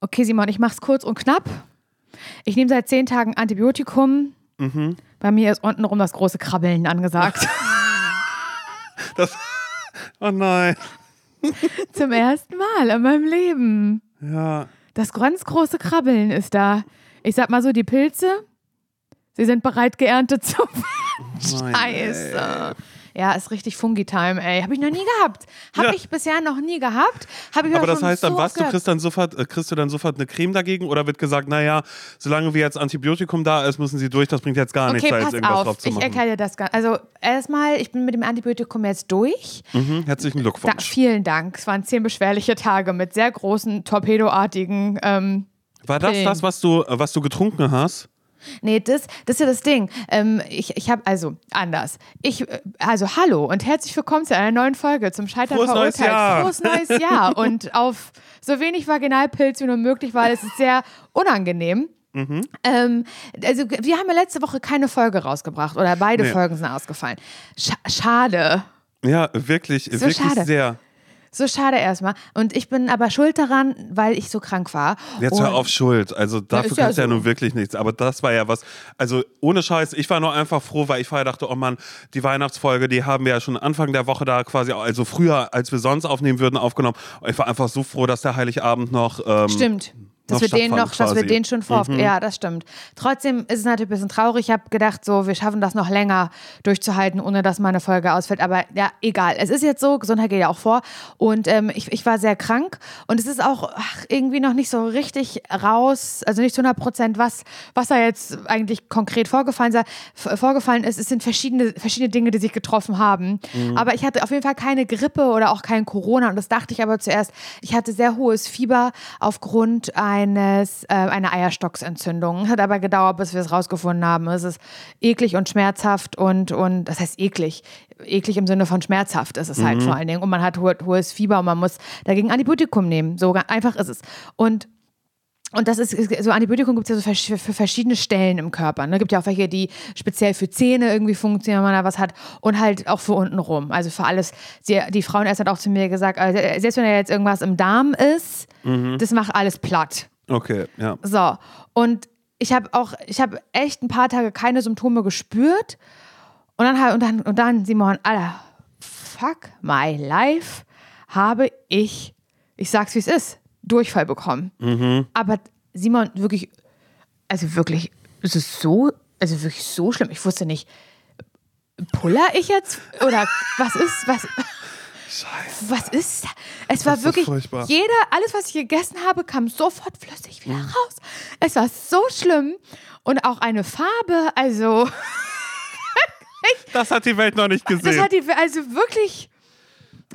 Okay, Simon, ich mach's kurz und knapp. Ich nehme seit zehn Tagen Antibiotikum. Mhm. Bei mir ist untenrum das große Krabbeln angesagt. Das, oh nein. Zum ersten Mal in meinem Leben. Ja. Das ganz große Krabbeln ist da. Ich sag mal so, die Pilze, sie sind bereit geerntet zu werden. Nein, Scheiße. Ja, ist richtig Fungi-Time, ey. Habe ich noch nie gehabt. Habe Ja. ich bisher noch nie gehabt. Hab ich Aber das heißt, dann was, du kriegst dann sofort, äh, kriegst du dann sofort eine Creme dagegen oder wird gesagt, naja, solange wie jetzt Antibiotikum da ist, müssen sie durch, das bringt jetzt gar nichts, Okay, da jetzt irgendwas auf. drauf zu Ich machen. erkläre dir das ganz. Also, erstmal, ich bin mit dem Antibiotikum jetzt durch. Mhm, herzlichen Da, Glückwunsch. vielen Dank. Es waren zehn beschwerliche Tage mit sehr großen, torpedoartigen. Ähm, War das Pillen. das, was du, äh, was du getrunken hast? Nee, das, das ist ja das Ding. Ähm, ich ich habe, also anders. Ich, äh, also hallo und herzlich willkommen zu einer neuen Folge zum Scheitern Frohes neues verurteilt. Jahr. Frohes neues Jahr. und auf so wenig Vaginalpilz wie nur möglich, weil es ist sehr unangenehm. Mhm. Ähm, also wir haben ja letzte Woche keine Folge rausgebracht oder beide Nee. Folgen sind ausgefallen. Scha schade. Ja, wirklich, So wirklich schade. sehr. So schade erstmal. Und ich bin aber schuld daran, weil ich so krank war. Jetzt und hör auf Schuld. Also dafür ja kannst du ja so. nun wirklich nichts. Aber das war ja was. Also ohne Scheiß, ich war nur einfach froh, weil ich vorher dachte, oh Mann, die Weihnachtsfolge, die haben wir ja schon Anfang der Woche da quasi, also früher, als wir sonst aufnehmen würden, aufgenommen. Und ich war einfach so froh, dass der Heiligabend noch. Ähm, Stimmt. Dass wir den noch, dass wir quasi. Mhm. den schon vor. Ja, das stimmt. Trotzdem ist es natürlich ein bisschen traurig. Ich habe gedacht, so, wir schaffen das noch länger durchzuhalten, ohne dass meine Folge ausfällt. Aber ja, egal. Es ist jetzt so, Gesundheit geht ja auch vor. Und ähm, ich, ich war sehr krank und es ist auch ach, irgendwie noch nicht so richtig raus, also nicht zu 100 Prozent, was, was da jetzt eigentlich konkret vorgefallen, sei, vorgefallen ist. Es sind verschiedene, verschiedene Dinge, die sich getroffen haben. Aber ich hatte auf jeden Fall keine Grippe oder auch kein Corona. Und das dachte ich aber zuerst. Ich hatte sehr hohes Fieber aufgrund eines, äh, einer Eierstocksentzündung. Hat aber gedauert, bis wir es rausgefunden haben. Es ist eklig und schmerzhaft und, und das heißt eklig. Eklig im Sinne von schmerzhaft ist es halt vor allen Dingen. Und man hat ho hohes Fieber und man muss dagegen Antibiotikum nehmen. So einfach ist es. Und und das ist, so Antibiotikum gibt es ja so für, verschiedene Stellen im Körper. Ne? Gibt ja auch welche, die speziell für Zähne irgendwie funktionieren, wenn man da was hat. Und halt auch für unten rum. Also für alles. Sie, die Frauenärztin hat auch zu mir gesagt, also selbst wenn da jetzt irgendwas im Darm ist, das macht alles platt. Okay, ja. So. Und ich habe auch, ich habe echt ein paar Tage keine Symptome gespürt. Und dann, halt- und dann, und dann, Simon, Alter, fuck my life, habe ich, ich sag's wie es ist, Durchfall bekommen. Aber Simon, wirklich, also wirklich, es ist so, also wirklich so schlimm. Ich wusste nicht, puller ich jetzt? Oder was ist, was, Scheiße. was ist? Es war Das wirklich, furchtbar. jeder, alles, was ich gegessen habe, kam sofort flüssig wieder raus. Es war so schlimm. Und auch eine Farbe, also, Das hat die Welt noch nicht das gesehen. hat die, also wirklich,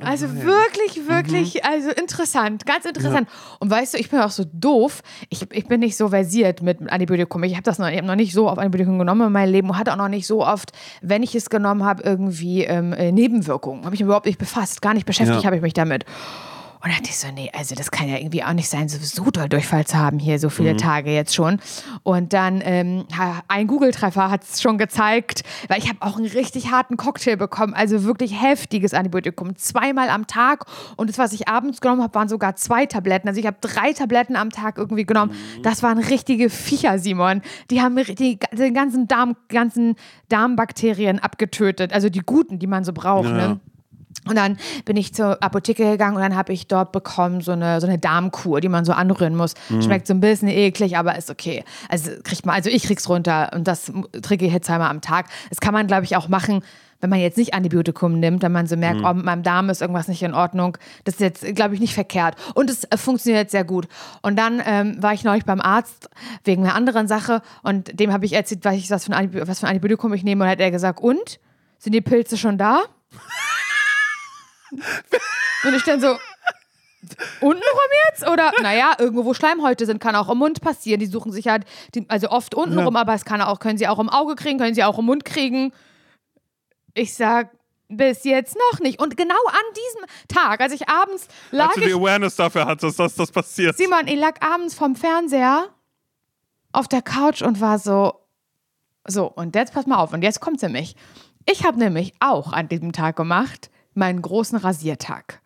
also wirklich, wirklich, also interessant, ganz interessant. Und weißt du, ich bin auch so doof. Ich, ich bin nicht so versiert mit Antibiotikum. Ich habe das noch, ich hab noch nicht so oft Antibiotikum genommen in meinem Leben und hatte auch noch nicht so oft, wenn ich es genommen habe, irgendwie ähm, äh, Nebenwirkungen. Habe ich mich überhaupt nicht befasst, gar nicht beschäftigt Ja. habe ich mich damit. Und dann dachte ich so, nee, also das kann ja irgendwie auch nicht sein, sowieso doll Durchfall zu haben hier, so viele Tage jetzt schon. Und dann ähm, ein Google-Treffer hat es schon gezeigt, weil ich habe auch einen richtig harten Cocktail bekommen, also wirklich heftiges Antibiotikum, zweimal am Tag. Und das, was ich abends genommen habe, waren sogar zwei Tabletten. Also ich habe drei Tabletten am Tag irgendwie genommen. Das waren richtige Viecher, Simon. Die haben mir die, den ganzen Darm, ganzen Darmbakterien abgetötet, also die guten, die man so braucht. Ja. Ne? Und dann bin ich zur Apotheke gegangen und dann habe ich dort bekommen so eine, so eine Darmkur, die man so anrühren muss. Schmeckt so ein bisschen eklig, aber ist okay. Also kriegt man, also ich krieg's runter und das trinke ich jetzt zweimal am Tag. Das kann man, glaube ich, auch machen, wenn man jetzt nicht Antibiotikum nimmt, wenn man so merkt, oh, mit meinem Darm ist irgendwas nicht in Ordnung. Das ist jetzt, glaube ich, nicht verkehrt. Und es äh, funktioniert sehr gut. Und dann ähm, war ich neulich beim Arzt wegen einer anderen Sache und dem habe ich erzählt, was, ich, was, für ein was für ein Antibiotikum ich nehme und hat er gesagt, und? Sind die Pilze schon da? Und ich dann so, untenrum jetzt? Oder, naja, irgendwo, wo Schleimhäute sind, kann auch im Mund passieren. Die suchen sich halt, die, also oft untenrum, aber es kann auch, können sie auch im Auge kriegen, können sie auch im Mund kriegen. Ich sag, bis jetzt noch nicht. Und genau an diesem Tag, als ich abends lag, Als du die ich, Awareness dafür hattest, dass das passiert. Simon, ich lag abends vom Fernseher auf der Couch und war so, so, und jetzt pass mal auf, und jetzt kommt's nämlich. Ich habe nämlich auch an diesem Tag gemacht meinen großen Rasiertag.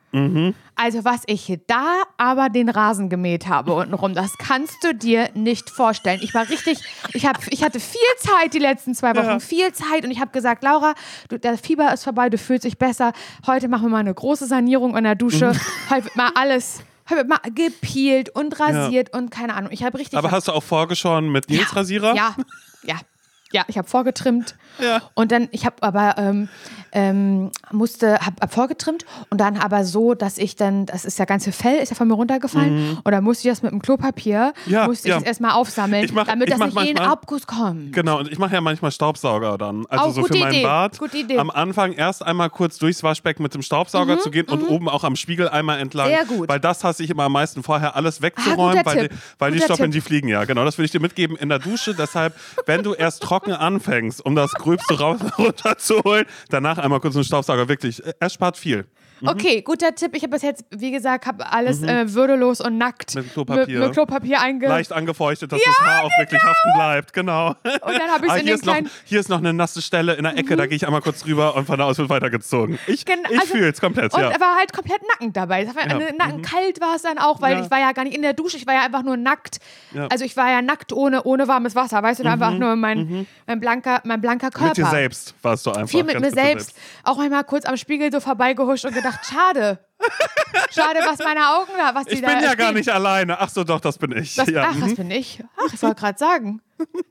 Also was ich da aber den Rasen gemäht habe untenrum, das kannst du dir nicht vorstellen. Ich war richtig, ich, hab, ich hatte viel Zeit die letzten zwei Wochen, Ja. viel Zeit und ich habe gesagt, Laura, du, der Fieber ist vorbei, du fühlst dich besser. Heute machen wir mal eine große Sanierung in der Dusche. Heute wird mal alles, wird mal gepielt und rasiert und keine Ahnung. Ich habe richtig... Aber hast du auch vorgeschoren mit Nils Rasierer? Ja, ja. Ja, ich habe vorgetrimmt Ja. und dann, ich habe aber ähm, ähm, musste, habe hab vorgetrimmt und dann aber so, dass ich dann, das ist ja ganze Fell, ist ja von mir runtergefallen und dann musste ich das mit dem Klopapier, Mhm. Ja, musste ja. ich das erstmal aufsammeln, mach- damit ich das nicht in den manchmal- Abguss kommt. Genau, und ich mache ja manchmal Staubsauger dann. Also Oh, so für mein Idee, Bad. gute Idee. Am Anfang erst einmal kurz durchs Waschbecken mit dem Staubsauger zu gehen und oben auch am Spiegel einmal entlang. Mhm, Sehr gut. Weil das hasse ich immer am meisten, vorher alles wegzuräumen, guter weil, die, weil die stoppeln, die fliegen ja. Genau, das würde ich dir mitgeben in der Dusche. Deshalb, wenn du erst trocken anfängst, um das Gröbste raus, runterzuholen, danach einmal kurz einen Staubsauger. Wirklich, äh, es spart viel. Okay, guter Tipp. Ich habe bis jetzt, wie gesagt, habe alles äh, würdelos und nackt Mhm. Mit Klopapier. mit, mit Klopapier einge... Leicht angefeuchtet, dass das Haar auch wirklich haften bleibt. Genau. Und dann habe ich Ah, in hier, den ist noch, kleinen... Mhm. hier ist noch eine nasse Stelle in der Ecke, da gehe ich einmal kurz rüber und von da aus wird weitergezogen. Ich, Gen- ich also- fühle es komplett, Und ja. war halt komplett nackend dabei. Das war, Ja. äh, Nacken kalt war es dann auch, weil Ja. ich war ja gar nicht in der Dusche, ich war ja einfach nur nackt. Ja. Also ich war ja nackt ohne, ohne warmes Wasser, weißt du, da einfach nur mein, mein, blanker, mein blanker Körper. Mit dir selbst warst du einfach. Viel mit ganz mir selbst. Auch einmal kurz am Spiegel so vorbeigehuscht und gedacht, schade. schade, was meine Augen da, was die Ich da bin ja gar nicht alleine. Ach so, doch, das bin ich. Das, ja. Ach, was bin ich? Ach, ich wollte gerade sagen.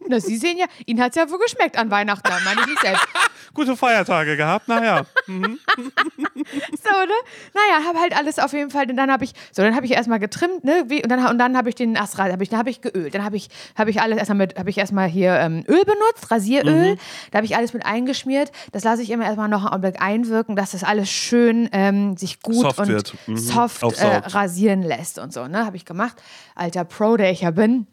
Na, Sie sehen ja, Ihnen hat es ja wohl geschmeckt an Weihnachten, meine ich nicht selbst. Gute Feiertage gehabt, naja. So, ne? Naja, habe halt alles auf jeden Fall. Und dann habe ich, so, dann habe ich erstmal getrimmt, ne? Und dann, und dann habe ich den erst, hab ich, dann habe ich geölt. Dann habe ich, habe ich alles erstmal mit, habe ich erstmal hier ähm, Öl benutzt, Rasieröl. Da habe ich alles mit eingeschmiert. Das lasse ich immer erstmal noch einen Augenblick einwirken, dass das alles schön ähm, sich gut Soft und. Mhm. soft äh, rasieren lässt und so, ne? Habe ich gemacht. Alter Pro, der ich ja bin.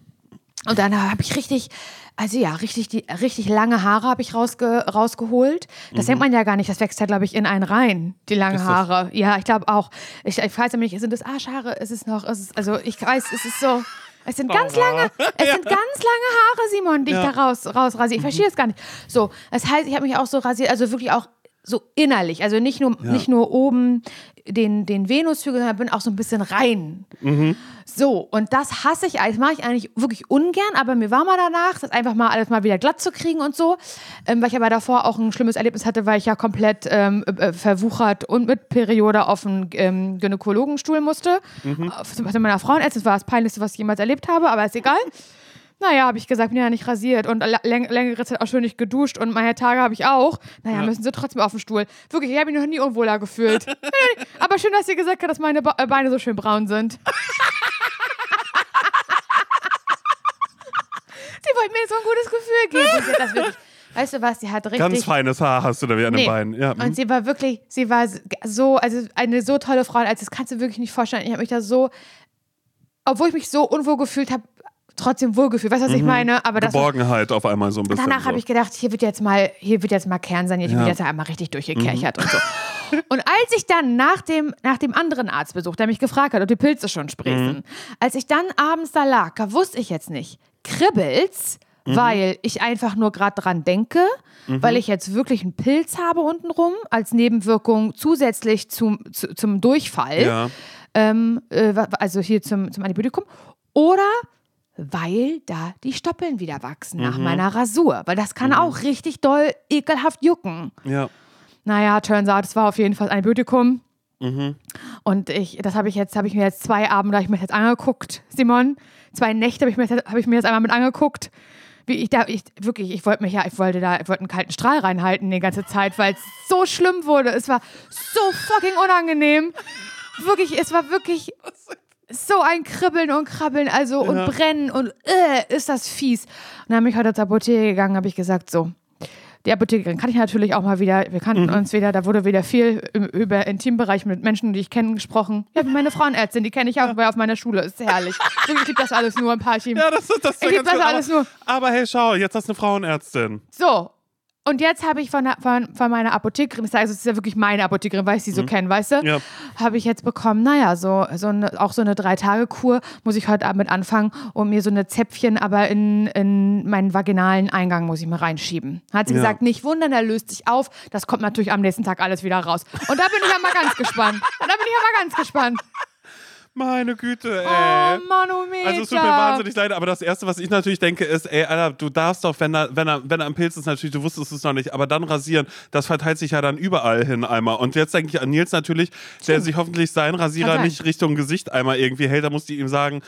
Und dann habe ich richtig, also ja, richtig, die, richtig lange Haare habe ich rausge, rausgeholt. Das denkt man ja gar nicht. Das wächst ja, glaube ich, in einen rein, die langen Mhm. Haare. Ja, ich glaube auch. Ich, ich weiß nicht, sind das Arschhaare? Ist es noch, ist es, also ich weiß, es ist so. Es sind ganz lange, es sind ganz lange Haare, Simon, die Ja. ich da raus, rausrasiere. Ich verstehe es gar nicht. So, das heißt, ich habe mich auch so rasiert, also wirklich auch so innerlich, also nicht nur, nicht nur oben den, den Venushügel, sondern bin auch so ein bisschen rein. So, und das hasse ich, das mache ich eigentlich wirklich ungern, aber mir war mal danach, das einfach mal alles mal wieder glatt zu kriegen und so, ähm, weil ich aber davor auch ein schlimmes Erlebnis hatte, weil ich ja komplett ähm, äh, verwuchert und mit Periode auf einen ähm, Gynäkologenstuhl musste. Auf, bei meiner Frauenärztin, das war das Peinlichste, was ich jemals erlebt habe, aber ist egal. Naja, habe ich gesagt, bin ja nicht rasiert und läng längere Zeit auch schon nicht geduscht und meine Tage habe ich auch. Naja, müssen sie trotzdem auf den Stuhl. Wirklich, ich habe mich noch nie unwohler gefühlt. Aber schön, dass ihr gesagt habt, dass meine Be äh, Beine so schön braun sind. sie wollten mir so ein gutes Gefühl geben. Und das wirklich, weißt du was, sie hat richtig... Ganz feines Haar hast du da wie an den Nee. Beinen. Ja. Und sie war wirklich, sie war so, also eine so tolle Frau, also das kannst du wirklich nicht vorstellen. Ich habe mich da so, obwohl ich mich so unwohl gefühlt habe, trotzdem wohlgefühlt. Weißt du, was ich meine? Aber das Geborgenheit auf einmal so ein bisschen. danach so. habe ich gedacht, hier wird jetzt mal, hier wird jetzt mal Kern saniert, hier Ja. wird jetzt einmal richtig durchgekerchert und so. Und als ich dann nach dem, nach dem anderen Arztbesuch, der mich gefragt hat, ob die Pilze schon sprießen, als ich dann abends da lag, da wusste ich jetzt nicht, kribbelt's, weil ich einfach nur gerade dran denke, weil ich jetzt wirklich einen Pilz habe untenrum als Nebenwirkung zusätzlich zum, zu, zum Durchfall, Ja. ähm, äh, also hier zum, zum Antibiotikum, oder weil da die Stoppeln wieder wachsen nach meiner Rasur, weil das kann auch richtig doll ekelhaft jucken. ja. Naja, turns out, es war auf jeden Fall ein Antibiotikum. Und ich, das habe ich jetzt, habe ich mir jetzt zwei Abende, habe ich mir jetzt angeguckt, Simon. Zwei Nächte habe ich, mir habe ich mir jetzt einmal mit angeguckt. Wie ich da, ich, wirklich, ich wollte mich ja, ich wollte da, ich wollte einen kalten Strahl reinhalten die ganze Zeit, weil es so schlimm wurde. Es war so fucking unangenehm. Wirklich, es war wirklich so ein Kribbeln und Krabbeln, also und Ja. Brennen und äh, ist das fies. Und dann bin ich heute zur Apotheke gegangen, habe ich gesagt, so, die Apothekerin kann ich natürlich auch mal wieder, wir kannten uns wieder, da wurde wieder viel im- über Intimbereich mit Menschen, die ich kenne, gesprochen. Ja, meine Frauenärztin, die kenne ich auch, weil auf meiner Schule ist herrlich. Wirklich, ich liebe das alles nur ein paar Team. Ja, das ist das. Ich lieb ganz das alles nur. Aber hey, schau, jetzt hast du eine Frauenärztin. So. Und jetzt habe ich von, von, von meiner Apothekerin, das heißt, es ist ja wirklich meine Apothekerin, weil ich sie so kenne, weißt du? Mhm. Ja. Habe ich jetzt bekommen, naja, so, so eine, auch so eine Drei-Tage-Kur muss ich heute Abend mit anfangen und mir so eine Zäpfchen aber in, in meinen vaginalen Eingang muss ich mir reinschieben. Hat sie Ja. gesagt, nicht wundern, der löst sich auf. Das kommt natürlich am nächsten Tag alles wieder raus. Und da bin ich ja mal ganz gespannt. Da bin ich ja mal ganz gespannt. Meine Güte, ey. Oh, Manometer. Also es tut mir wahnsinnig leid, aber das Erste, was ich natürlich denke, ist, ey, Alter, du darfst doch, wenn er, wenn er, wenn er am Pilz ist, natürlich, du wusstest es noch nicht, aber dann rasieren, das verteilt sich ja dann überall hin einmal. Und jetzt denke ich an Nils natürlich, der sich hoffentlich seinen Rasierer nicht Richtung Gesicht einmal irgendwie hält, da musst du ihm sagen,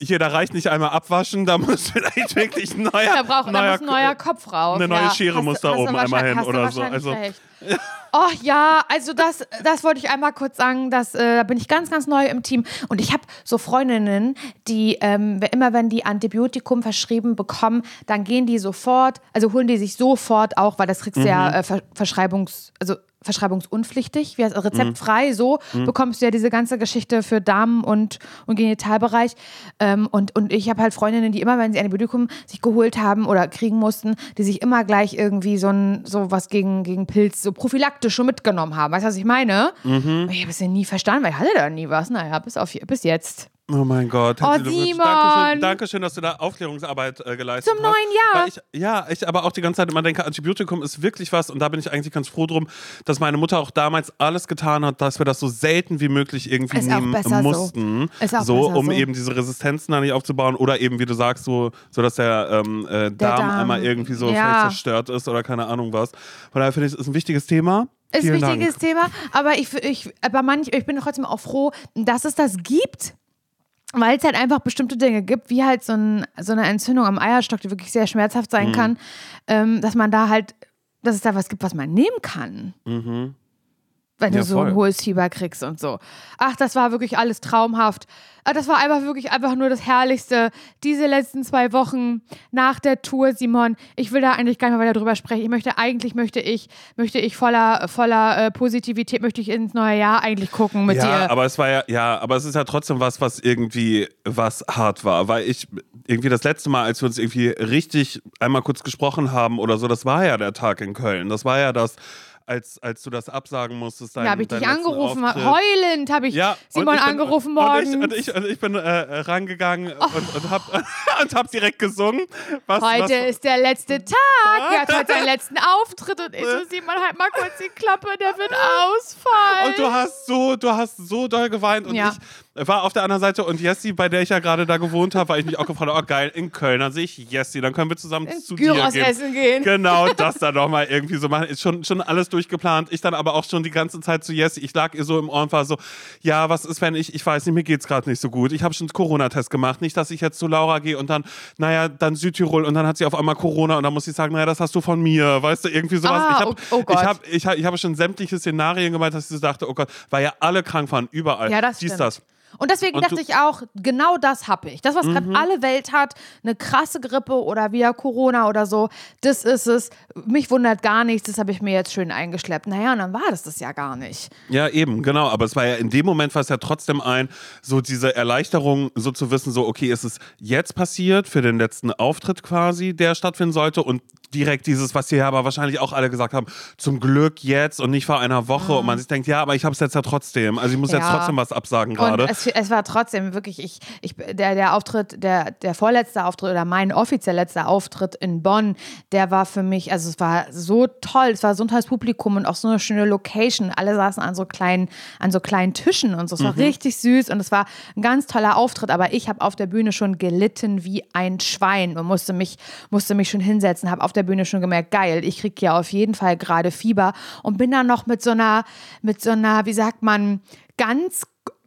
hier, da reicht nicht einmal abwaschen, da muss vielleicht wirklich ein neuer, Da braucht da muss ein neuer Kopf raus. eine neue ja. Schere Hast muss da oben einmal hin oder so. Also, recht. Oh ja, also das, das wollte ich einmal kurz sagen, dass, äh, da bin ich ganz, ganz neu im Team. Und ich habe so Freundinnen, die ähm, immer wenn die Antibiotikum verschrieben bekommen, dann gehen die sofort, also holen die sich sofort auch, weil das kriegst du Mhm. ja äh, Ver Verschreibungs, also verschreibungsunpflichtig, wie heißt, Mhm. rezeptfrei, so bekommst du ja diese ganze Geschichte für Darm- und, und Genitalbereich. Ähm, und, und ich habe halt Freundinnen, die immer, wenn sie Antibiotikum sich geholt haben oder kriegen mussten, die sich immer gleich irgendwie so ein so was gegen, gegen Pilz, so prophylaktisch schon mitgenommen haben. Weißt du, was ich meine? Mhm. Ich habe es ja nie verstanden, weil ich hatte da nie was. Naja, bis, auf, bis jetzt. Oh mein Gott. Oh. Simon! Dankeschön, Dankeschön, dass du da Aufklärungsarbeit äh, geleistet Zum hast. neuen Jahr. Ich, ja, ich aber auch die ganze Zeit immer denke, Antibiotikum ist wirklich was und da bin ich eigentlich ganz froh drum, dass meine Mutter auch damals alles getan hat, dass wir das so selten wie möglich irgendwie Ist nehmen besser so. mussten. Ist auch so, um so. eben diese Resistenzen da nicht aufzubauen oder eben, wie du sagst, so, so dass der, ähm, äh, Darm, Darm. einmal irgendwie so Ja. zerstört ist oder keine Ahnung was. Von daher finde ich, es ist ein wichtiges Thema. Ist ein wichtiges Dank. Thema, aber ich, ich, aber manch, ich bin trotzdem auch froh, dass es das gibt. Weil es halt einfach bestimmte Dinge gibt, wie halt so, ein, so eine Entzündung am Eierstock, die wirklich sehr schmerzhaft Mhm. sein kann, ähm, dass man da halt, dass es da was gibt, was man nehmen kann. Wenn Ja, du so voll. ein hohes Fieber kriegst und so. Ach, das war wirklich alles traumhaft. Ah, Das war einfach wirklich einfach nur das Herrlichste. Diese letzten zwei Wochen nach der Tour, Simon. Ich will da eigentlich gar nicht mehr weiter drüber sprechen. Ich möchte, eigentlich möchte ich, möchte ich voller, voller äh, Positivität, möchte ich ins neue Jahr eigentlich gucken mit ja, dir. aber es war ja, ja, aber es ist ja trotzdem was, was irgendwie was hart war, weil ich irgendwie das letzte Mal, als wir uns irgendwie richtig einmal kurz gesprochen haben oder so, das war ja der Tag in Köln. Das war ja das, als, als du das absagen musstest. Dein, Da habe ich dich angerufen, Auftritt. heulend habe ich Ja, Simon ich bin- angerufen und. Ich, und ich, und ich bin äh, äh, rangegangen und, und, und hab direkt gesungen. Was, Heute was, ist der letzte Tag. Er hat heute seinen letzten Auftritt und ich so, Simon, halt mal kurz die Klappe, der wird ausfallen. Und du hast so, du hast so doll geweint und Ja. ich war auf der anderen Seite und Jessie, bei der ich ja gerade da gewohnt habe, weil ich mich auch gefragt habe, oh geil, in Köln, dann sehe ich Jessie, dann können wir zusammen zu dir Gyros gehen. essen gehen. Genau, das dann nochmal irgendwie so machen. Ist schon, schon alles durchgeplant. Ich dann aber auch schon die ganze Zeit zu Jessie. Ich lag ihr so im Ohr und war so, ja, was ist, wenn ich, ich weiß nicht, mir geht's gerade nicht so gut. Ich habe schon einen Corona-Test gemacht. Nicht, dass ich jetzt zu Laura gehe und dann, naja, dann Südtirol und dann hat sie auf einmal Corona und dann muss ich sagen, naja, das hast du von mir. Weißt du, irgendwie sowas. Ah, ich habe oh- oh ich hab, ich hab, ich hab schon sämtliche Szenarien gemeint, dass ich so dachte, oh Gott, weil ja alle krank waren, überall. Ja, das Dies, stimmt. das. Und deswegen Und dachte ich auch, genau das habe ich. Das, was Mhm. gerade alle Welt hat, eine krasse Grippe oder wieder Corona oder so, das ist es. Mich wundert gar nichts, das habe ich mir jetzt schön eingeschleppt. Naja, und dann war das das ja gar nicht. Ja, eben, genau. Aber es war ja in dem Moment war es ja trotzdem ein, so diese Erleichterung, so zu wissen, so, okay, ist es jetzt passiert für den letzten Auftritt quasi, der stattfinden sollte und direkt dieses, was hier aber wahrscheinlich auch alle gesagt haben, zum Glück jetzt und nicht vor einer Woche und man sich denkt, ja, aber ich habe es jetzt ja trotzdem. Also ich muss jetzt Ja. trotzdem was absagen gerade. es, es war trotzdem wirklich, ich, ich, der, der Auftritt, der, der vorletzte Auftritt oder mein offiziell letzter Auftritt in Bonn, der war für mich, also es war so toll, es war so ein tolles Publikum und auch so eine schöne Location. Alle saßen an so kleinen, an so kleinen Tischen und so. Es war Mhm. richtig süß und es war ein ganz toller Auftritt, aber ich habe auf der Bühne schon gelitten wie ein Schwein und musste mich, musste mich schon hinsetzen, habe auf der Bühne schon gemerkt, geil, ich kriege ja auf jeden Fall gerade Fieber und bin dann noch mit so einer, mit so einer, wie sagt man, ganz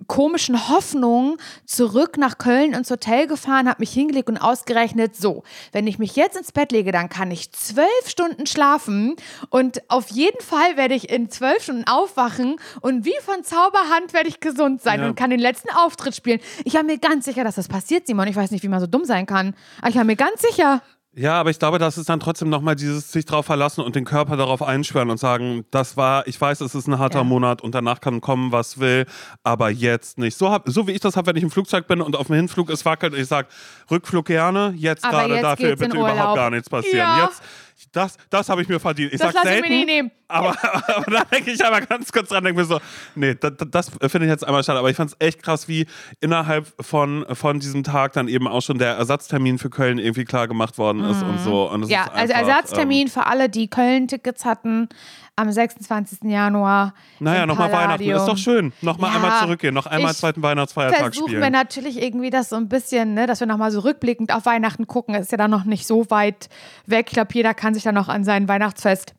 komischen Hoffnung zurück nach Köln ins Hotel gefahren, habe mich hingelegt und ausgerechnet, so, wenn ich mich jetzt ins Bett lege, dann kann ich zwölf Stunden schlafen und auf jeden Fall werde ich in zwölf Stunden aufwachen und wie von Zauberhand werde ich gesund sein Ja. und kann den letzten Auftritt spielen. Ich war mir ganz sicher, dass das passiert, Simon. Ich weiß nicht, wie man so dumm sein kann, aber ich war mir ganz sicher. Ja, aber ich glaube, das ist dann trotzdem nochmal dieses sich drauf verlassen und den Körper darauf einschwören und sagen, das war, ich weiß, es ist ein harter Ja. Monat und danach kann kommen, was will, aber jetzt nicht. So, hab, so wie ich das habe, wenn ich im Flugzeug bin und auf dem Hinflug es wackelt und ich sage, Rückflug gerne, jetzt gerade dafür bitte überhaupt gar nichts passieren. Ja. Jetzt das, das habe ich mir verdient. Ich Das sag lass ich mir nie nehmen. Aber, aber da denke ich aber ganz kurz dran, denke mir so, nee, das, das finde ich jetzt einmal schade. Aber ich fand es echt krass, wie innerhalb von, von diesem Tag dann eben auch schon der Ersatztermin für Köln irgendwie klar gemacht worden ist und so. Und Mhm. Ja, also einfach, Ersatztermin für alle, die Köln-Tickets hatten am 26. Januar. Naja, nochmal Weihnachten. Ist doch schön. Nochmal Ja, einmal zurückgehen. Noch einmal zweiten Weihnachtsfeiertag Versuchen spielen. wir natürlich irgendwie das so ein bisschen, ne, dass wir nochmal so rückblickend auf Weihnachten gucken. Es ist ja dann noch nicht so weit weg. Ich glaube, jeder kann sich dann noch an sein Weihnachtsfest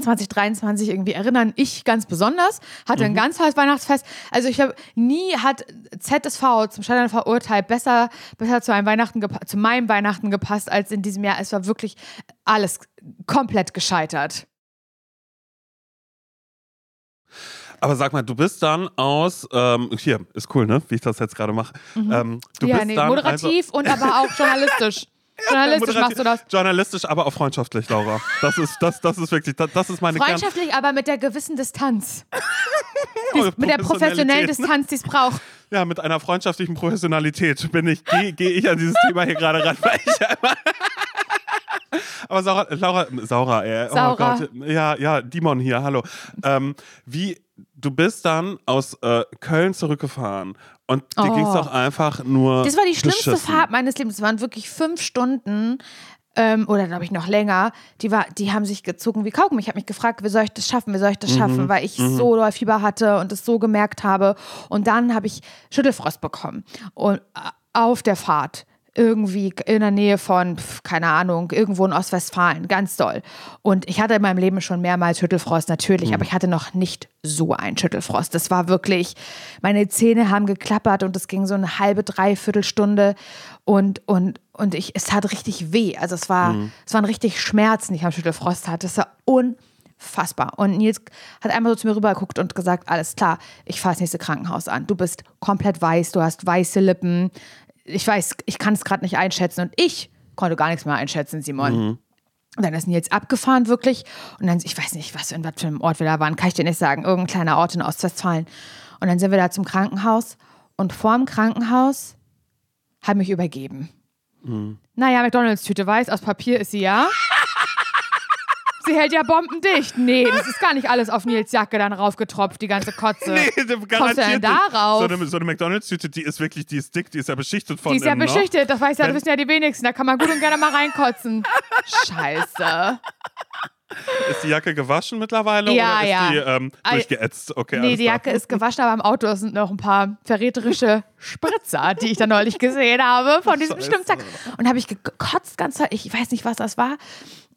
2023 irgendwie erinnern. Ich ganz besonders hatte Mhm. ein ganz tolles Weihnachtsfest. Also ich habe nie hat ZSV zum Scheitern verurteilt besser besser zu einem Weihnachten zu meinem Weihnachten gepasst als in diesem Jahr. Es war wirklich alles komplett gescheitert. Aber sag mal, du bist dann aus, ähm, hier, ist cool, ne? Wie ich das jetzt gerade mache. Ähm, du Mhm. ja, bist nee, dann moderativ und aber auch journalistisch. Also, Journalistisch machst du das. Journalistisch, aber auch freundschaftlich, Laura. Das ist, das, das ist wirklich, das, das ist meine Kern. Freundschaftlich, aber mit der gewissen Distanz. Oh, Mit der professionellen ne? Distanz, die es braucht. Ja, mit einer freundschaftlichen Professionalität bin ich, gehe geh ich an dieses Thema hier gerade ran, weil ich ja immer. Aber Saura, Laura, Saura, ey. Saura. Oh Gott. Ja, ja, Dimon hier, hallo. Ähm, wie, du bist dann aus äh, Köln zurückgefahren und dir Oh. ging es doch einfach nur. Das war die schlimmste beschissen. Fahrt meines Lebens. Es waren wirklich fünf Stunden ähm, oder glaube ich noch länger. Die, war, die haben sich gezogen wie Kaugummi. Ich habe mich gefragt, wie soll ich das schaffen, wie soll ich das schaffen, weil ich so doll Fieber hatte und es so gemerkt habe. Und dann habe ich Schüttelfrost bekommen und, äh, auf der Fahrt. Irgendwie in der Nähe von, pf, keine Ahnung, irgendwo in Ostwestfalen, ganz doll. Und ich hatte in meinem Leben schon mehrmals Schüttelfrost, natürlich, aber ich hatte noch nicht so einen Schüttelfrost. Das war wirklich, meine Zähne haben geklappert und es ging so eine halbe, dreiviertel Stunde und, und, und ich, es tat richtig weh. Also es war, es waren richtig Schmerzen, die ich am Schüttelfrost hatte. Es war unfassbar. Und Nils hat einmal so zu mir rübergeguckt und gesagt, alles klar, ich fahre das nächste Krankenhaus an. Du bist komplett weiß, du hast weiße Lippen. Ich weiß, ich kann es gerade nicht einschätzen. Und ich konnte gar nichts mehr einschätzen, Simon. Und dann ist Nils abgefahren, wirklich. Und dann, ich weiß nicht, was in was für einem Ort wir da waren, kann ich dir nicht sagen. Irgendein kleiner Ort in Ostwestfalen. Und dann sind wir da zum Krankenhaus. Und vor dem Krankenhaus hat mich übergeben. Naja, McDonalds-Tüte weiß, aus Papier ist sie ja. Sie hält ja bombendicht. Nee, das ist gar nicht alles auf Nils Jacke dann raufgetropft, die ganze Kotze. Nee, Kommst du denn darauf? So eine, so eine McDonalds-Tüte, die ist wirklich, die ist dick, die ist ja beschichtet von Die ist ja noch. beschichtet, das weiß ja, das wissen ja die wenigsten. Da kann man gut und gerne mal reinkotzen. Scheiße. Ist die Jacke gewaschen mittlerweile Ja, oder ist ja. die ähm, durchgeätzt? Okay, Nee, die. Jacke ist gewaschen, aber im Auto sind noch ein paar verräterische Spritzer, die ich da neulich gesehen habe von diesem Scheiße. Stimmzack. Und habe ich gekotzt ganz Zeit. Ich weiß nicht, was das war.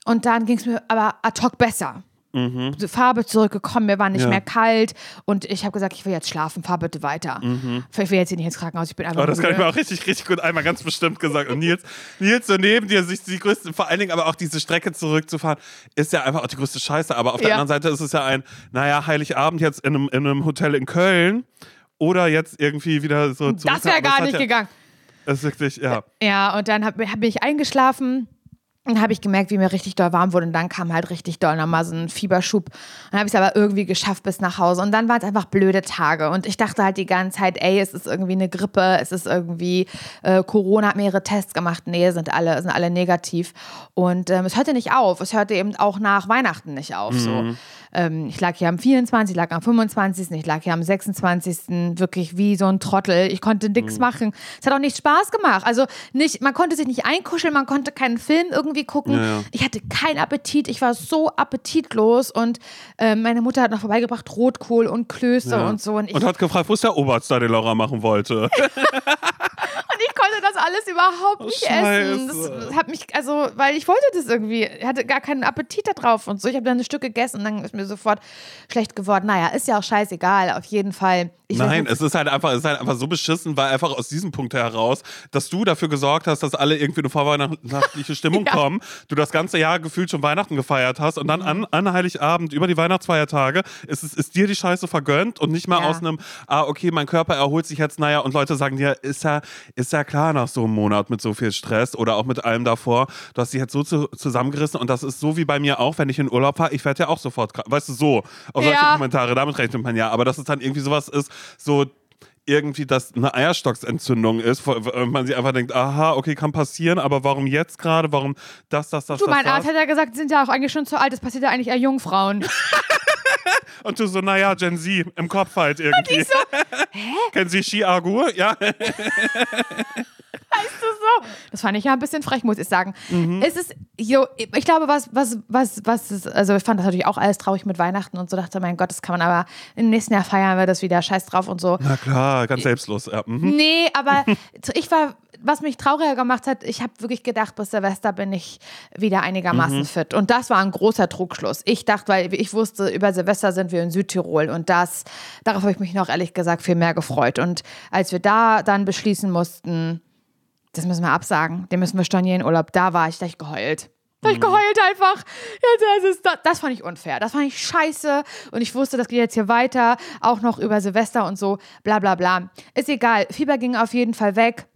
Und dann ging es mir aber ad hoc besser. Die Farbe zurückgekommen, mir war nicht Mhm. Ja. mehr kalt und ich habe gesagt, ich will jetzt schlafen, fahr bitte weiter. Ich will jetzt hier nicht ins Krankenhaus, ich bin einfach Oh, das kann ich müde. mir auch richtig, richtig gut einmal ganz bestimmt gesagt. Und Nils, Nils so neben dir, sich die größte, vor allen Dingen aber auch diese Strecke zurückzufahren, ist ja einfach auch die größte Scheiße. Aber auf der Ja. anderen Seite ist es ja ein, naja, Heiligabend jetzt in einem, in einem Hotel in Köln oder jetzt irgendwie wieder so zurück. Das wäre gar nicht ja, gegangen. Das ist wirklich, ja. Ja, und dann hab, hab ich eingeschlafen. Dann habe ich gemerkt, wie mir richtig doll warm wurde. Und dann kam halt richtig doll nochmal so ein Fieberschub. Dann habe ich es aber irgendwie geschafft bis nach Hause. Und dann waren es einfach blöde Tage. Und ich dachte halt die ganze Zeit, ey, es ist irgendwie eine Grippe, es ist irgendwie äh, Corona, hat mehrere Tests gemacht. Nee, sind alle, sind alle negativ. Und ähm, es hörte nicht auf. Es hörte eben auch nach Weihnachten nicht auf. So. Ähm, ich lag hier am 24., ich lag am 25., ich lag hier am 26. wirklich wie so ein Trottel. Ich konnte nichts machen. Es hat auch nicht Spaß gemacht. Also nicht, man konnte sich nicht einkuscheln, man konnte keinen Film irgendwie gucken. Ja, ja. Ich hatte keinen Appetit, ich war so appetitlos und ähm, meine Mutter hat noch vorbeigebracht Rotkohl und Klöße ja. und so. Und Und hat gefragt, wo ist der Oberst, der den Laura machen wollte? und ich konnte das alles überhaupt nicht essen. Scheiße. Das hat mich, also, weil ich wollte das irgendwie, ich hatte gar keinen Appetit da drauf und so. Ich habe dann ein Stück gegessen und dann ist mir sofort schlecht geworden. Naja, ist ja auch scheißegal, auf jeden Fall. Ich Nein, es ist halt einfach, es ist halt einfach so beschissen, weil einfach aus diesem Punkt heraus, dass du dafür gesorgt hast, dass alle irgendwie eine vorweihnachtliche Stimmung Ja. kommen, du das ganze Jahr gefühlt schon Weihnachten gefeiert hast und dann an, an Heiligabend über die Weihnachtsfeiertage ist, es, ist dir die Scheiße vergönnt und nicht mal Ja. aus einem, ah, okay, mein Körper erholt sich jetzt, naja, und Leute sagen dir, ist ja, ist ja klar nach so einem Monat mit so viel Stress oder auch mit allem davor, du hast dich jetzt so zu, zusammengerissen und das ist so wie bei mir auch, wenn ich in Urlaub fahre, ich werde ja auch sofort, weißt du, so, auf solche Ja. Kommentare, damit rechnet man ja, aber dass es dann irgendwie sowas ist, so, irgendwie das eine Eierstocksentzündung ist, wenn man sich einfach denkt, aha, okay, kann passieren, aber warum jetzt gerade? Warum das, das, das, Du, das, mein das? Arzt hat ja gesagt, sind ja auch eigentlich schon zu alt. Das passiert ja eigentlich eher Jungfrauen. Und du so, naja, Gen Z, im Kopf halt irgendwie. so, Kennen Sie Ski-Agur? Ja. Weißt du so? Das fand ich ja ein bisschen frech, muss ich sagen. Mhm. Es ist, jo, ich glaube, was, was, was, was ist, also ich fand das natürlich auch alles traurig mit Weihnachten und so, dachte, mein Gott, das kann man aber im nächsten Jahr feiern wir das wieder, scheiß drauf und so. Na klar, ganz selbstlos. Ja. Mhm. Nee, aber ich war, was mich trauriger gemacht hat, ich habe wirklich gedacht, bis Silvester bin ich wieder einigermaßen fit. Und das war ein großer Trugschluss. Ich dachte, weil ich wusste, über Silvester sind wir in Südtirol und das, darauf habe ich mich noch ehrlich gesagt viel mehr gefreut. Und als wir da dann beschließen mussten, das müssen wir absagen, den müssen wir stornieren, Urlaub, da war ich, da hab ich geheult. Da hab ich geheult einfach. Ja, das, ist, das, das fand ich unfair. Das fand ich scheiße. Und ich wusste, das geht jetzt hier weiter. Auch noch über Silvester und so. Bla, bla, bla. Ist egal. Fieber ging auf jeden Fall weg.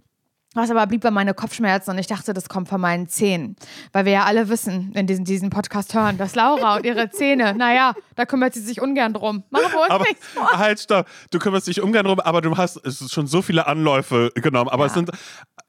Was aber blieb bei meine Kopfschmerzen und ich dachte, das kommt von meinen Zähnen. Weil wir ja alle wissen, wenn diesen, diesen Podcast hören, dass Laura und ihre Zähne, naja, da kümmert sie sich ungern drum. Machen wir uns Aber nichts vor. halt, stopp. Du kümmerst dich ungern drum, aber du hast schon so viele Anläufe genommen. Aber es sind,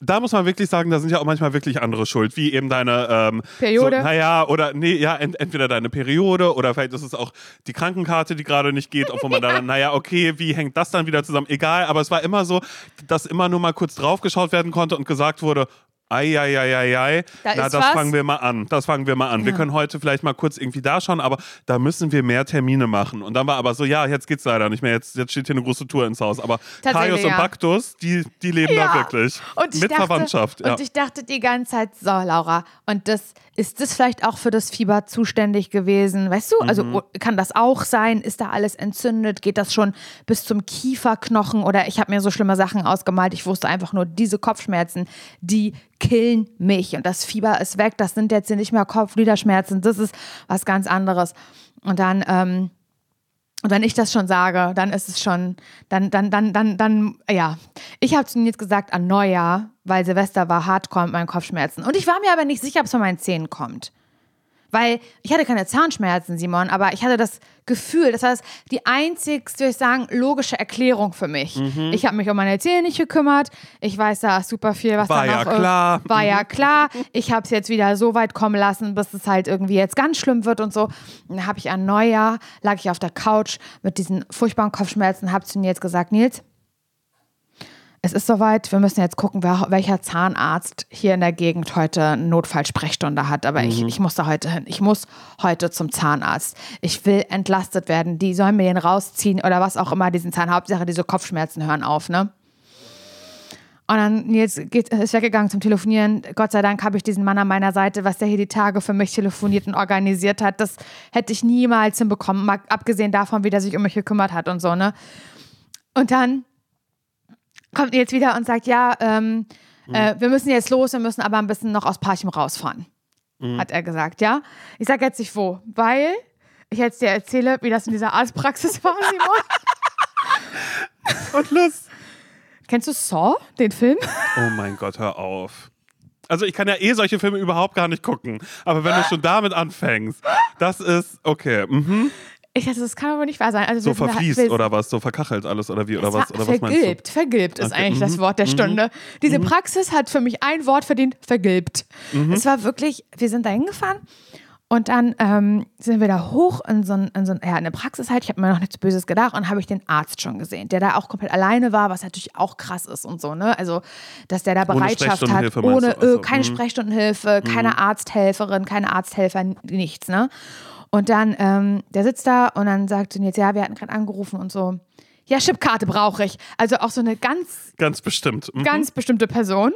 da muss man wirklich sagen, da sind ja auch manchmal wirklich andere schuld, wie eben deine ähm, Periode? So, naja, oder nee, ja, ent, entweder deine Periode oder vielleicht ist es auch die Krankenkarte, die gerade nicht geht, obwohl man dann, naja, okay, wie hängt das dann wieder zusammen? Egal, aber es war immer so, dass immer nur mal kurz draufgeschaut werden konnte und gesagt wurde, Eieieiei, Da na, ist das was. fangen wir mal an. Das fangen wir mal an. Wir können heute vielleicht mal kurz irgendwie da schauen, aber da müssen wir mehr Termine machen. Und dann war aber so, ja, jetzt geht's leider nicht mehr. Jetzt, jetzt steht hier eine große Tour ins Haus. Aber Kaius und ja. Baktus, die, die leben da wirklich. Und ich Mit dachte, Verwandtschaft. Ja. Und ich dachte die ganze Zeit, so, Laura, und das ist das vielleicht auch für das Fieber zuständig gewesen? Weißt du, also Mhm. o- kann das auch sein? Ist da alles entzündet? Geht das schon bis zum Kieferknochen? Oder ich habe mir so schlimme Sachen ausgemalt. Ich wusste einfach nur, diese Kopfschmerzen, die killen mich. Und das Fieber ist weg. Das sind jetzt nicht mehr Kopfgliederschmerzen. Das ist was ganz anderes. Und dann, ähm, und wenn ich das schon sage, dann ist es schon, dann, dann, dann, dann, dann, ja. Ich habe zu Nils gesagt an Neujahr, weil Silvester war hardcore mit meinen Kopfschmerzen. Und ich war mir aber nicht sicher, ob es von meinen Zähnen kommt. Weil ich hatte keine Zahnschmerzen, Simon, aber ich hatte das Gefühl, das war das, die einzigste, würde ich sagen, logische Erklärung für mich. Mhm. Ich habe mich um meine Zähne nicht gekümmert. Ich weiß da super viel, was War da ja noch, äh, klar. War ja klar. Ich habe es jetzt wieder so weit kommen lassen, bis es halt irgendwie jetzt ganz schlimm wird und so. Und dann habe ich an Neujahr, lag ich auf der Couch mit diesen furchtbaren Kopfschmerzen, habe zu Nils gesagt, Nils, es ist soweit, wir müssen jetzt gucken, wer, welcher Zahnarzt hier in der Gegend heute eine Notfallsprechstunde hat. Aber ich, ich muss da heute hin. Ich muss heute zum Zahnarzt. Ich will entlastet werden. Die sollen mir den rausziehen oder was auch immer, diesen Zahn. Hauptsache, diese Kopfschmerzen hören auf, ne? Und dann Nils geht, ist weggegangen zum Telefonieren. Gott sei Dank habe ich diesen Mann an meiner Seite, was der hier die Tage für mich telefoniert und organisiert hat. Das hätte ich niemals hinbekommen, mal abgesehen davon, wie der sich um mich gekümmert hat und so, ne? Und dann kommt Nils wieder und sagt, ja, ähm, äh, wir müssen jetzt los, wir müssen aber ein bisschen noch aus Parchim rausfahren. Hat er gesagt, ja. Ich sage jetzt nicht wo, weil ich jetzt dir erzähle, wie das in dieser Arztpraxis war, Simon. Und los. Kennst du Saw, den Film? Oh mein Gott, hör auf. Also ich kann ja eh solche Filme überhaupt gar nicht gucken. Aber wenn du schon damit anfängst, das ist okay. Mhm. Ich dachte, das kann aber nicht wahr sein. Also So verfließt wir- oder was? So verkachelt alles oder wie? Oder was? Oder was meinst du? vergilbt, vergilbt ist Okay, eigentlich das mhm, Wort der Stunde. Diese Praxis hat für mich ein Wort verdient, vergilbt. Mhm. Es war wirklich, wir sind da hingefahren und dann ähm, sind wir da hoch in so, ein, in so ein, ja, eine Praxis halt. Ich habe mir noch nichts Böses gedacht und habe ich den Arzt schon gesehen, der da auch komplett alleine war, was natürlich auch krass ist und so, ne? Also, dass der da Bereitschaft hat, ohne? Also, keine mhm. Sprechstundenhilfe, keine Arzthelferin, keine Arzthelfer, nichts, ne? Und dann, ähm, der sitzt da und dann sagt Nils, ja, wir hatten gerade angerufen und so. Ja, Chipkarte brauche ich. Also auch so eine ganz, Ganz bestimmt. Mhm. ganz bestimmte Person.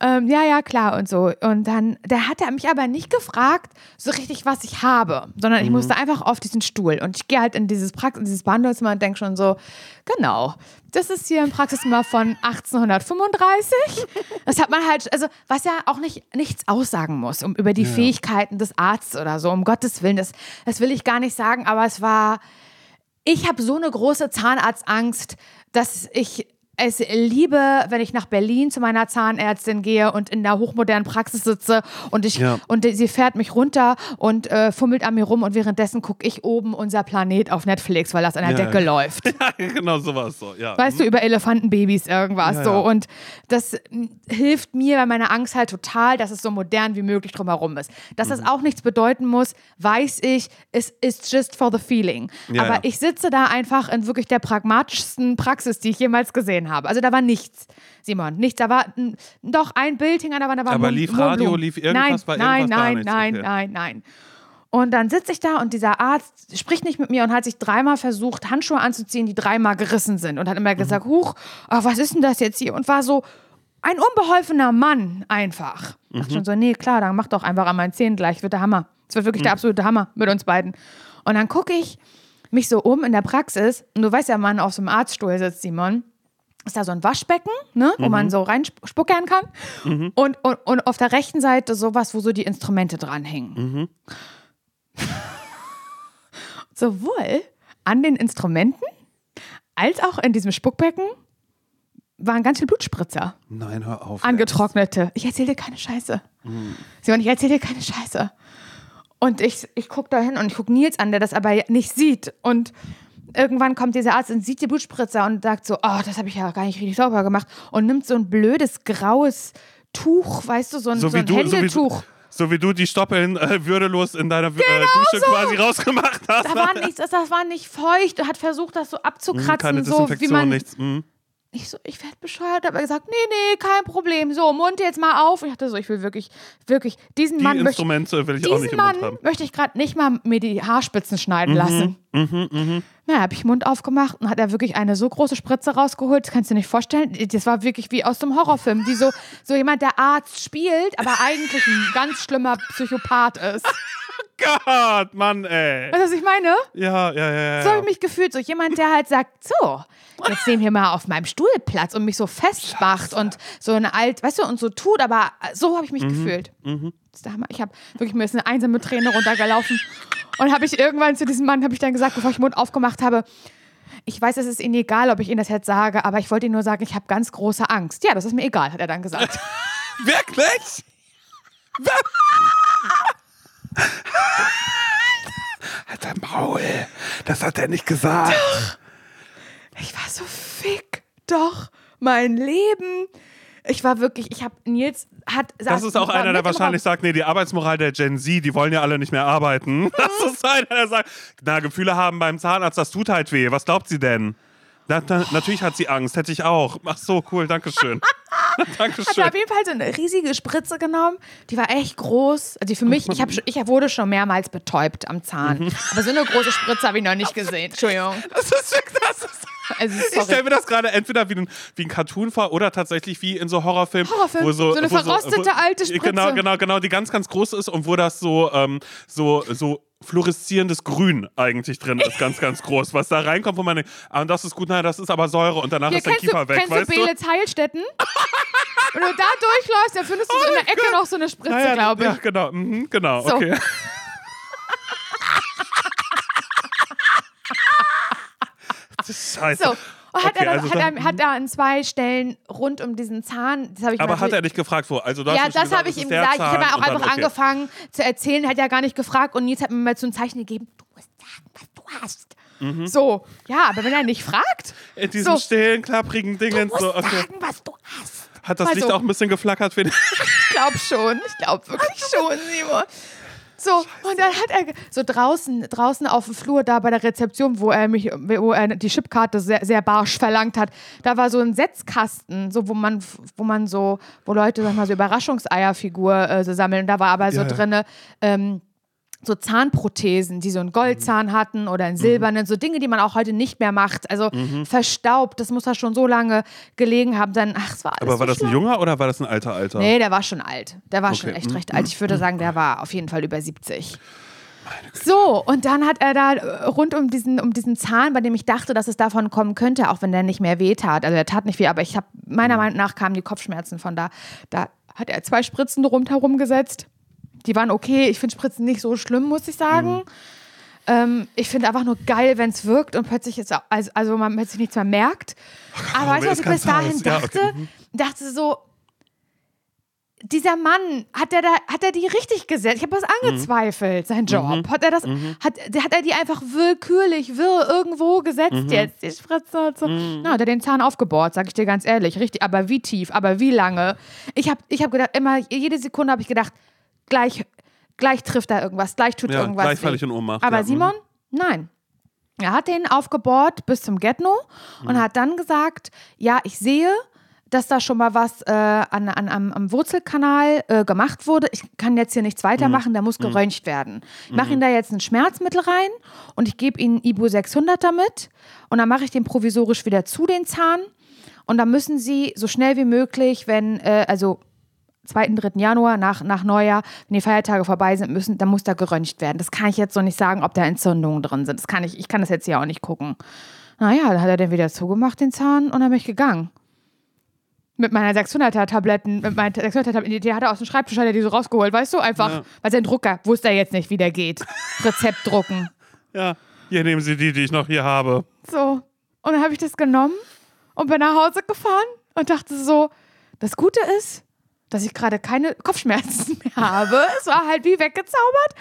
Ähm, ja, ja, klar und so. Und dann, der hat er mich aber nicht gefragt, so richtig, was ich habe, sondern Mhm. ich musste einfach auf diesen Stuhl. Und ich gehe halt in dieses Praxis, in dieses Behandlungszimmer und denke schon so, genau, das ist hier ein Praxiszimmer von 1835. Das hat man halt, also was ja auch nicht nichts aussagen muss um, über die Fähigkeiten des Arztes oder so, um Gottes Willen. Das, das will ich gar nicht sagen, aber es war, ich habe so eine große Zahnarztangst, dass ich es liebe, wenn ich nach Berlin zu meiner Zahnärztin gehe und in der hochmodernen Praxis sitze und ich Ja. und sie fährt mich runter und äh, fummelt an mir rum und währenddessen gucke ich oben unser Planet auf Netflix, weil das an der Ja, Decke ja. läuft. Ja, genau sowas so, ja. Weißt du, über Elefantenbabys irgendwas so. Und das mm, hilft mir bei meiner Angst halt total, dass es so modern wie möglich drumherum ist. Dass Mhm. das auch nichts bedeuten muss, weiß ich, es ist just for the feeling. Aber ich sitze da einfach in wirklich der pragmatischsten Praxis, die ich jemals gesehen habe. Also da war nichts, Simon, nichts. Da war mm, doch ein Bild hing an der Wand, da war Aber Mond- lief Radio, Mondblumen. lief irgendwas, nein, war nein, irgendwas nein, nichts? nein, Okay. nein, nein. Und dann sitze ich da und dieser Arzt spricht nicht mit mir und hat sich dreimal versucht, Handschuhe anzuziehen, die dreimal gerissen sind. Und hat immer gesagt, huch, ach, was ist denn das jetzt hier? Und war so ein unbeholfener Mann einfach. Ich dachte schon so, nee, klar, dann mach doch einfach an meinen Zähnen gleich, wird der Hammer. Es wird wirklich der absolute Hammer mit uns beiden. Und dann gucke ich mich so um in der Praxis und du weißt ja, man auf so einem Arztstuhl sitzt, Simon ist da so ein Waschbecken, ne, wo man so reinspuckern kann. Und, und, und auf der rechten Seite sowas, wo so die Instrumente dranhängen. Sowohl an den Instrumenten als auch in diesem Spuckbecken waren ganz viele Blutspritzer, Nein, hör auf. angetrocknete. Ich erzähle dir keine Scheiße. Simon, ich erzähle dir keine Scheiße. Und ich, ich gucke da hin und ich gucke Nils an, der das aber nicht sieht. Und irgendwann kommt dieser Arzt und sieht die Blutspritzer und sagt so, oh, das habe ich ja gar nicht richtig sauber gemacht. Und nimmt so ein blödes, graues Tuch, weißt du, so ein, so So wie, ein du, so, Händetuch. so wie du die Stoppeln äh, würdelos in deiner äh, Dusche so. quasi rausgemacht hast. Da war nichts, das, das war nicht feucht und hat versucht, das so abzukratzen, Keine so wie man. nichts. Mhm. Ich so, ich werde bescheuert, aber gesagt, nee, nee, kein Problem. So, Mund jetzt mal auf. Ich dachte so, ich will wirklich, wirklich, diesen Die Mann möchte Instrumente will ich auch nicht diesen im Mann Mund haben. möchte ich gerade nicht mal mir die Haarspitzen schneiden Mhm, lassen. Na, habe ich Mund aufgemacht und hat er wirklich eine so große Spritze rausgeholt, das kannst du dir nicht vorstellen. Das war wirklich wie aus dem Horrorfilm, die so, so jemand, der Arzt spielt, aber eigentlich ein ganz schlimmer Psychopath ist. Gott, Mann, ey. Weißt du, was ich meine? Ja, ja, ja. So habe ich mich gefühlt. So jemand, der halt sagt, so, jetzt nehmen wir mal auf meinem Stuhl Platz und mich so festmacht und so eine alt, weißt du, und so tut, aber so habe ich mich Mhm, gefühlt. Das ist der Hammer. Ich habe wirklich, mir ist eine einsame Träne runtergelaufen und habe ich irgendwann zu diesem Mann, habe ich dann gesagt, bevor ich den Mund aufgemacht habe, ich weiß, es ist Ihnen egal, ob ich Ihnen das jetzt sage, aber ich wollte Ihnen nur sagen, ich habe ganz große Angst. Ja, das ist mir egal, hat er dann gesagt. Wirklich? Alter Maul, das hat er nicht gesagt. Ich war so fick doch mein Leben. Ich war wirklich, ich habe Nils hat Das ist auch einer, der wahrscheinlich sagt, nee, die Arbeitsmoral der Gen Z, die wollen ja alle nicht mehr arbeiten. Das ist einer, der sagt, na, Gefühle haben beim Zahnarzt, das tut halt weh. Was glaubt sie denn? Na, na, natürlich hat sie Angst, hätte ich auch. Ach so, cool, dankeschön. Hat auf jeden Fall so eine riesige Spritze genommen. Die war echt groß. Also für mich, ich, hab, ich wurde schon mehrmals betäubt am Zahn. Mhm. Aber so eine große Spritze habe ich noch nicht gesehen. Entschuldigung. Das ist, das ist, Also, ich stelle mir das gerade entweder wie ein, wie ein Cartoon vor oder tatsächlich wie in so Horrorfilmen. Horrorfilm. Wo so, So eine wo verrostete alte Spritze. Genau, genau, genau, die ganz, ganz groß ist und wo das so, ähm, so, so fluoreszierendes Grün eigentlich drin ist, ganz, ganz groß, was da reinkommt, wo man denkt, ah, das ist gut, nein, das ist aber Säure und danach Hier, ist der Kiefer du, weg, kennst weißt du? Belitz Heilstätten? Wenn du da durchläufst, dann findest du so in der Ecke noch so eine Spritze, Ja, ja, glaube ich. Ja, genau, mhm, genau, So. okay. das ist scheiße. So. Und hat, Okay, er dann, also hat, er, hat er an zwei Stellen rund um diesen Zahn, das habe ich aber hat er dich gefragt, wo? Also, du Ja, das habe ich ihm gesagt. Ich habe auch einfach okay. angefangen zu erzählen, hat ja gar nicht gefragt und Nils hat mir mal so ein Zeichen gegeben, du musst sagen, was du hast. Mhm. So, ja, aber wenn er nicht fragt, In diesem so, stillen, klapprigen du Dingens musst so, okay. sagen, was du hast. Hat das Mal Licht so. auch ein bisschen geflackert für den Ich glaube schon, ich glaube wirklich schon, Simon. So, und dann hat er so draußen, draußen auf dem Flur, da bei der Rezeption, wo er mich, wo er die Chipkarte sehr, sehr barsch verlangt hat, da war so ein Setzkasten, so wo man, wo man so, wo Leute, sag mal, so Überraschungseierfigur äh, so sammeln. Da war aber so ja. drinne, ähm, so Zahnprothesen, die so einen Goldzahn hatten oder einen silbernen, so Dinge, die man auch heute nicht mehr macht. Also verstaubt, das muss da schon so lange gelegen haben. Dann, ach, es war alles Aber war so das ein junger oder war das ein alter Alter? Nee, der war schon alt. Der war schon Okay. echt recht alt. Ich würde sagen, der war auf jeden Fall über 70. So, und dann hat er da äh, rund um diesen, um diesen Zahn, bei dem ich dachte, dass es davon kommen könnte, auch wenn der nicht mehr weh tat. Also er tat nicht weh, aber ich habe, meiner Meinung nach kamen die Kopfschmerzen von da. Da hat er zwei Spritzen rundherum gesetzt. Die waren okay. Ich finde Spritzen nicht so schlimm, muss ich sagen. Ähm, ich finde einfach nur geil, wenn es wirkt und plötzlich ist, also, also man plötzlich nichts mehr merkt. Aber weißt du, was ich bis dahin dachte? Ja, okay. Dachte so, dieser Mann, hat er da, hat er die richtig gesetzt? Ich habe das mhm. angezweifelt, mhm. sein Job. Mhm. Hat er das, mhm. hat, hat er die einfach willkürlich, wirr irgendwo gesetzt mhm. jetzt, die Spritze und so? Mhm. Na, hat er den Zahn aufgebohrt, sag ich dir ganz ehrlich. Richtig, aber wie tief, aber wie lange? Ich habe ich hab gedacht, immer, jede Sekunde habe ich gedacht, gleich, gleich trifft er irgendwas, gleich tut ja, irgendwas. Gleich falle ich in Ohnmacht. Aber ja. Simon, nein. Er hat den aufgebohrt bis zum Getno und hat dann gesagt, ja, ich sehe, dass da schon mal was äh, an, an, am, am Wurzelkanal äh, gemacht wurde. Ich kann jetzt hier nichts weitermachen, mhm. der muss mhm. geröntgt werden. Ich mache mhm. ihm da jetzt ein Schmerzmittel rein und ich gebe ihm Ibu 600 damit und dann mache ich den provisorisch wieder zu, den Zahn. Und dann müssen sie so schnell wie möglich, wenn, äh, also 2., 3. Januar nach, nach Neujahr, wenn die Feiertage vorbei sind, müssen, dann muss da geröntgt werden. Das kann ich jetzt so nicht sagen, ob da Entzündungen drin sind. Das kann ich, ich kann das jetzt hier auch nicht gucken. Naja, dann hat er den wieder zugemacht, den Zahn, und dann bin ich gegangen mit meiner 600er Tabletten, mit meiner 600er Tabletten, die hat er aus dem Schreibtisch, hat er die so rausgeholt, weißt du, einfach, ja. weil sein Drucker wusste er jetzt nicht, wie der geht. Rezept drucken. Ja, hier nehmen Sie die, die ich noch hier habe. So. Und dann habe ich das genommen und bin nach Hause gefahren und dachte so, das Gute ist, dass ich gerade keine Kopfschmerzen mehr habe. es war halt wie weggezaubert.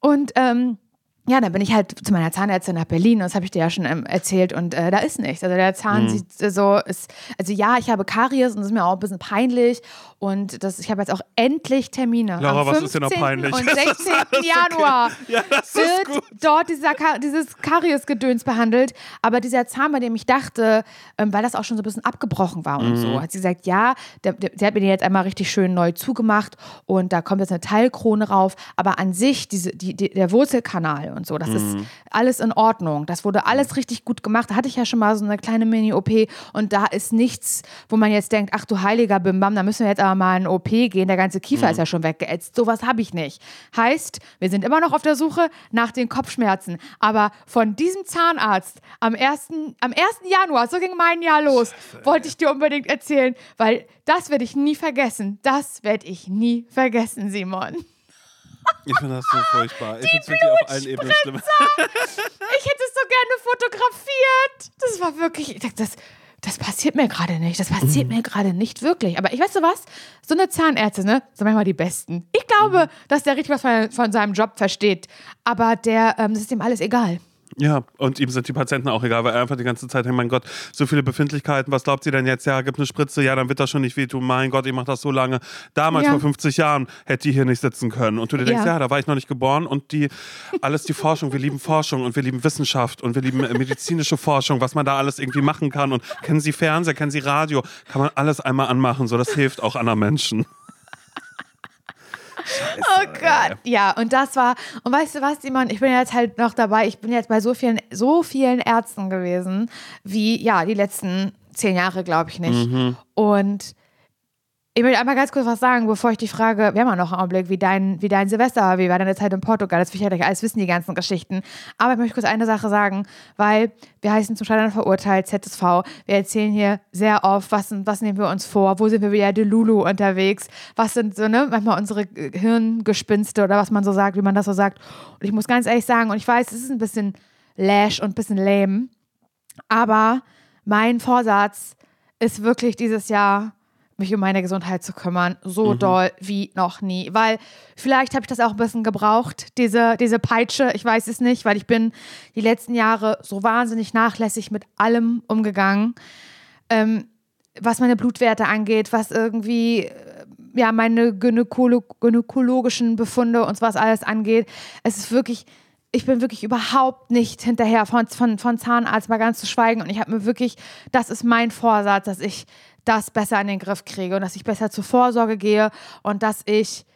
Und ähm, ja, dann bin ich halt zu meiner Zahnärztin nach Berlin, das habe ich dir ja schon ähm, erzählt und äh, da ist nichts. Also der Zahn mhm. sieht so, ist, also ja, ich habe Karies und das ist mir auch ein bisschen peinlich und das, ich habe jetzt auch endlich Termine. Laura, was ist denn noch peinlich? Und 16. Januar okay. ja, wird dort dieser, dieses Kariesgedöns behandelt, aber dieser Zahn, bei dem ich dachte, ähm, weil das auch schon so ein bisschen abgebrochen war und mhm. so, hat sie gesagt, ja, der, der, sie hat mir den jetzt einmal richtig schön neu zugemacht und da kommt jetzt eine Teilkrone rauf, aber an sich, diese, die, die, der Wurzelkanal und so. Das mhm. ist alles in Ordnung. Das wurde alles richtig gut gemacht. Da hatte ich ja schon mal so eine kleine Mini-OP und da ist nichts, wo man jetzt denkt, ach du heiliger Bimbam, da müssen wir jetzt aber mal in OP gehen. Der ganze Kiefer mhm. ist ja schon weggeätzt. Sowas habe ich nicht. Heißt, wir sind immer noch auf der Suche nach den Kopfschmerzen. Aber von diesem Zahnarzt am 1. Am 1. Januar, so ging mein Jahr los, wollte ich dir unbedingt erzählen, weil das werde ich nie vergessen. Das werde ich nie vergessen, Simon. Ich finde das so furchtbar. Ich finde es wirklich auf allen Ebenen schlimm. Ich hätte es so gerne fotografiert. Das war wirklich, ich dachte, das, das passiert mir gerade nicht. Das passiert mhm. mir gerade nicht wirklich. Aber ich weiß du was? So eine Zahnärztin, ne, sind manchmal die Besten. Ich glaube, mhm. dass der richtig was von, von, seinem Job versteht. Aber der, ähm, das ist ihm alles egal. Ja, und ihm sind die Patienten auch egal, weil er einfach die ganze Zeit denkt, mein Gott, so viele Befindlichkeiten, was glaubt sie denn jetzt? Ja, gibt eine Spritze, ja, dann wird das schon nicht wehtun. Mein Gott, ich mache das so lange. Damals ja. vor 50 Jahren hätte die hier nicht sitzen können. Und du dir denkst, ja. ja, da war ich noch nicht geboren und die, alles die Forschung, wir lieben Forschung und wir lieben Wissenschaft und wir lieben medizinische Forschung, was man da alles irgendwie machen kann. Und kennen Sie Fernseher, kennen Sie Radio, kann man alles einmal anmachen, so das hilft auch anderen Menschen. Scheiße, oh Gott. Ja, und das war, und weißt du was, Simon, ich bin jetzt halt noch dabei, ich bin jetzt bei so vielen, so vielen Ärzten gewesen, wie, ja, die letzten zehn Jahre, glaube ich nicht. Mhm. Und ich will einmal ganz kurz was sagen, bevor ich die frage, wir haben ja noch einen Augenblick, wie dein, wie dein Silvester war, wie war deine Zeit in Portugal, das will ich ja gleich alles wissen, die ganzen Geschichten. Aber ich möchte kurz eine Sache sagen, weil wir heißen zum Scheitern verurteilt, ZSV. Wir erzählen hier sehr oft, was, was nehmen wir uns vor, wo sind wir wieder Delulu unterwegs, was sind so, ne, manchmal unsere Hirngespinste oder was man so sagt, wie man das so sagt. Und ich muss ganz ehrlich sagen, und ich weiß, es ist ein bisschen lash und ein bisschen lame, aber mein Vorsatz ist wirklich dieses Jahr, mich um meine Gesundheit zu kümmern, so mhm. doll wie noch nie. Weil vielleicht habe ich das auch ein bisschen gebraucht, diese, diese Peitsche, ich weiß es nicht, weil ich bin die letzten Jahre so wahnsinnig nachlässig mit allem umgegangen, ähm, was meine Blutwerte angeht, was irgendwie äh, ja meine Gynäkolo gynäkologischen Befunde und was alles angeht. Es ist wirklich ich bin wirklich überhaupt nicht hinterher von, von, von Zahnarzt mal ganz zu schweigen. Und ich habe mir wirklich, das ist mein Vorsatz, dass ich das besser in den Griff kriege und dass ich besser zur Vorsorge gehe und dass ich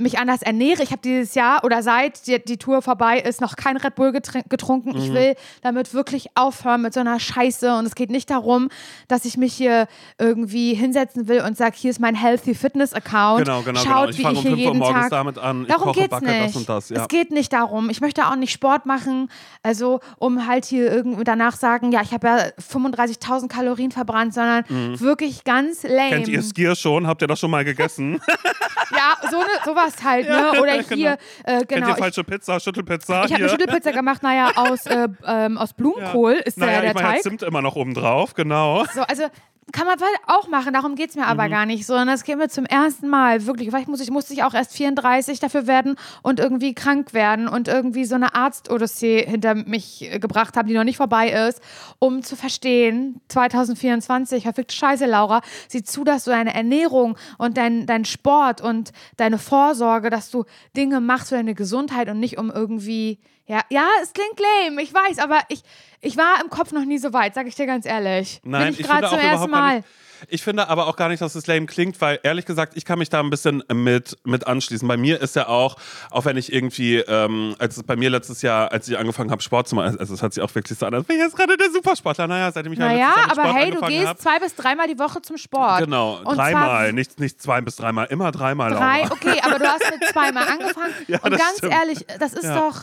mich anders ernähre. Ich habe dieses Jahr oder seit die, die, Tour vorbei ist noch kein Red Bull getrunken. Mhm. Ich will damit wirklich aufhören mit so einer Scheiße. Und es geht nicht darum, dass ich mich hier irgendwie hinsetzen will und sage, hier ist mein Healthy Fitness Account. Genau, genau, Schaut, genau. Ich wie ich hier jeden Tag. damit an. Ich darum geht es nicht. Das das, ja. Es geht nicht darum. Ich möchte auch nicht Sport machen, also um halt hier irgendwie danach sagen, ja, ich habe ja 35.000 Kalorien verbrannt, sondern mhm. wirklich ganz lame. Kennt ihr Skier schon? Habt ihr das schon mal gegessen? ja, so ne, sowas sowas halt, ne? Oder hier, äh, Kennt genau. ihr Ich, falsche Pizza, Schüttelpizza? ich habe eine? Schüttelpizza gemacht, naja, aus, äh, ähm, aus Blumenkohl ist naja, der, der ich meine, Teig. Zimt immer noch oben drauf, genau. So, also kann man auch machen, darum geht es mir Mhm. aber gar nicht, sondern das geht mir zum ersten Mal, wirklich. Vielleicht muss ich, musste ich auch erst 34 dafür werden und irgendwie krank werden und irgendwie so eine Arztodyssee hinter mich äh, gebracht haben, die noch nicht vorbei ist, um zu verstehen, 2024, verfickt Scheiße, Laura, sieh zu, dass du deine Ernährung und dein, dein Sport und deine Vorsorge, dass du Dinge machst für deine Gesundheit und nicht um irgendwie, ja, ja, es klingt lame, ich weiß, aber ich, ich war im Kopf noch nie so weit, sag ich dir ganz ehrlich. Nein, Bin ich, ich gerade zum ersten Mal. Nicht. Ich finde aber auch gar nicht, dass es lame klingt, weil ehrlich gesagt, ich kann mich da ein bisschen mit, mit anschließen. Bei mir ist ja auch, auch wenn ich irgendwie, ähm, als es bei mir letztes Jahr, als ich angefangen habe, Sport zu machen, also es hat sich auch wirklich so an, als wäre ich jetzt gerade der Supersportler. Naja, seitdem ich ja Naja, mit aber Sport hey, du gehst hab. zwei bis dreimal die Woche zum Sport. Genau, Und dreimal, nicht, nicht zwei bis dreimal, immer dreimal. Drei, okay, aber du hast mit zweimal angefangen. Ja, und ganz stimmt. ehrlich, das ist Ja. doch.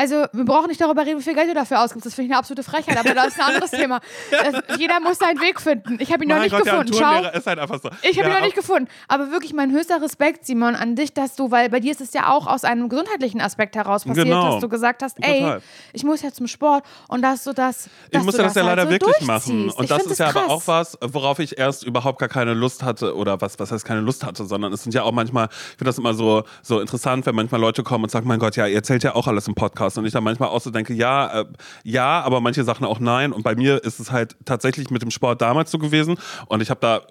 Also, wir brauchen nicht darüber reden, wie viel Geld du dafür ausgibst. Das finde ich eine absolute Frechheit, aber das ist ein anderes Thema. Das, jeder muss seinen Weg finden. Ich habe ihn noch mein nicht Gott, gefunden. Turnlehrer ist halt einfach so. ich habe ihn ja, noch nicht gefunden. Aber wirklich mein höchster Respekt, Simon, an dich, dass du, weil bei dir ist es ja auch aus einem gesundheitlichen Aspekt heraus passiert, Genau. dass du gesagt hast, ey, Total. ich muss ja zum Sport und dass du das. Ich dass musste du das, ja halt leider so wirklich machen. Und Ich das ist ja aber auch was, worauf ich erst überhaupt gar keine Lust hatte. Oder was, was heißt keine Lust hatte, sondern es sind ja auch manchmal, ich finde das immer so, so interessant, wenn manchmal Leute kommen und sagen, mein Gott, ja, ihr erzählt ja auch alles im Podcast. Und ich dann manchmal auch so denke, ja, äh, ja, aber manche Sachen auch nein. Und bei mir ist es halt tatsächlich mit dem Sport damals so gewesen. Und ich habe da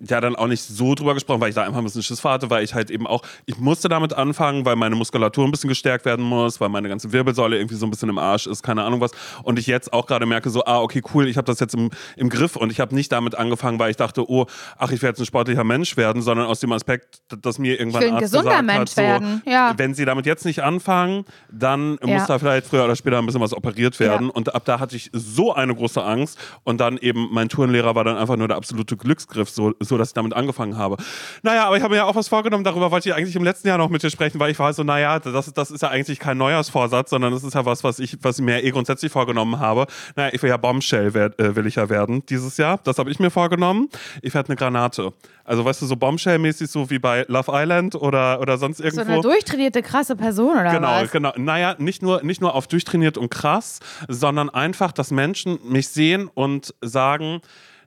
ja dann auch nicht so drüber gesprochen, weil ich da einfach ein bisschen Schiss vor hatte, weil ich halt eben auch, ich musste damit anfangen, weil meine Muskulatur ein bisschen gestärkt werden muss, weil meine ganze Wirbelsäule irgendwie so ein bisschen im Arsch ist, keine Ahnung was. Und ich jetzt auch gerade merke so, ah, okay, cool, ich habe das jetzt im, im Griff und ich habe nicht damit angefangen, weil ich dachte, oh, ach, ich werde jetzt ein sportlicher Mensch werden, sondern aus dem Aspekt, dass mir irgendwann Ich will ein Arzt gesunder gesagt Mensch hat, so, werden, ja. wenn sie damit jetzt nicht anfangen, dann Ja. muss da vielleicht früher oder später ein bisschen was operiert werden. Ja. Und ab da hatte ich so eine große Angst. Und dann eben, mein Tourenlehrer war dann einfach nur der absolute Glücksgriff, so, so dass ich damit angefangen habe. Naja, aber ich habe mir ja auch was vorgenommen. Darüber wollte ich eigentlich im letzten Jahr noch mit dir sprechen, weil ich war so, naja, das, das ist ja eigentlich kein Neujahrsvorsatz, sondern das ist ja was, was ich, was ich mir eh grundsätzlich vorgenommen habe. Naja, ich will ja Bombshell werd, äh, will ich ja werden dieses Jahr. Das habe ich mir vorgenommen. Ich werde eine Granate. Also weißt du, so Bombshell-mäßig, so wie bei Love Island oder, oder sonst So irgendwo. eine durchtrainierte, krasse Person oder Genau, was? genau. Naja, nicht nur, nicht nur auf durchtrainiert und krass, sondern einfach, dass Menschen mich sehen und sagen,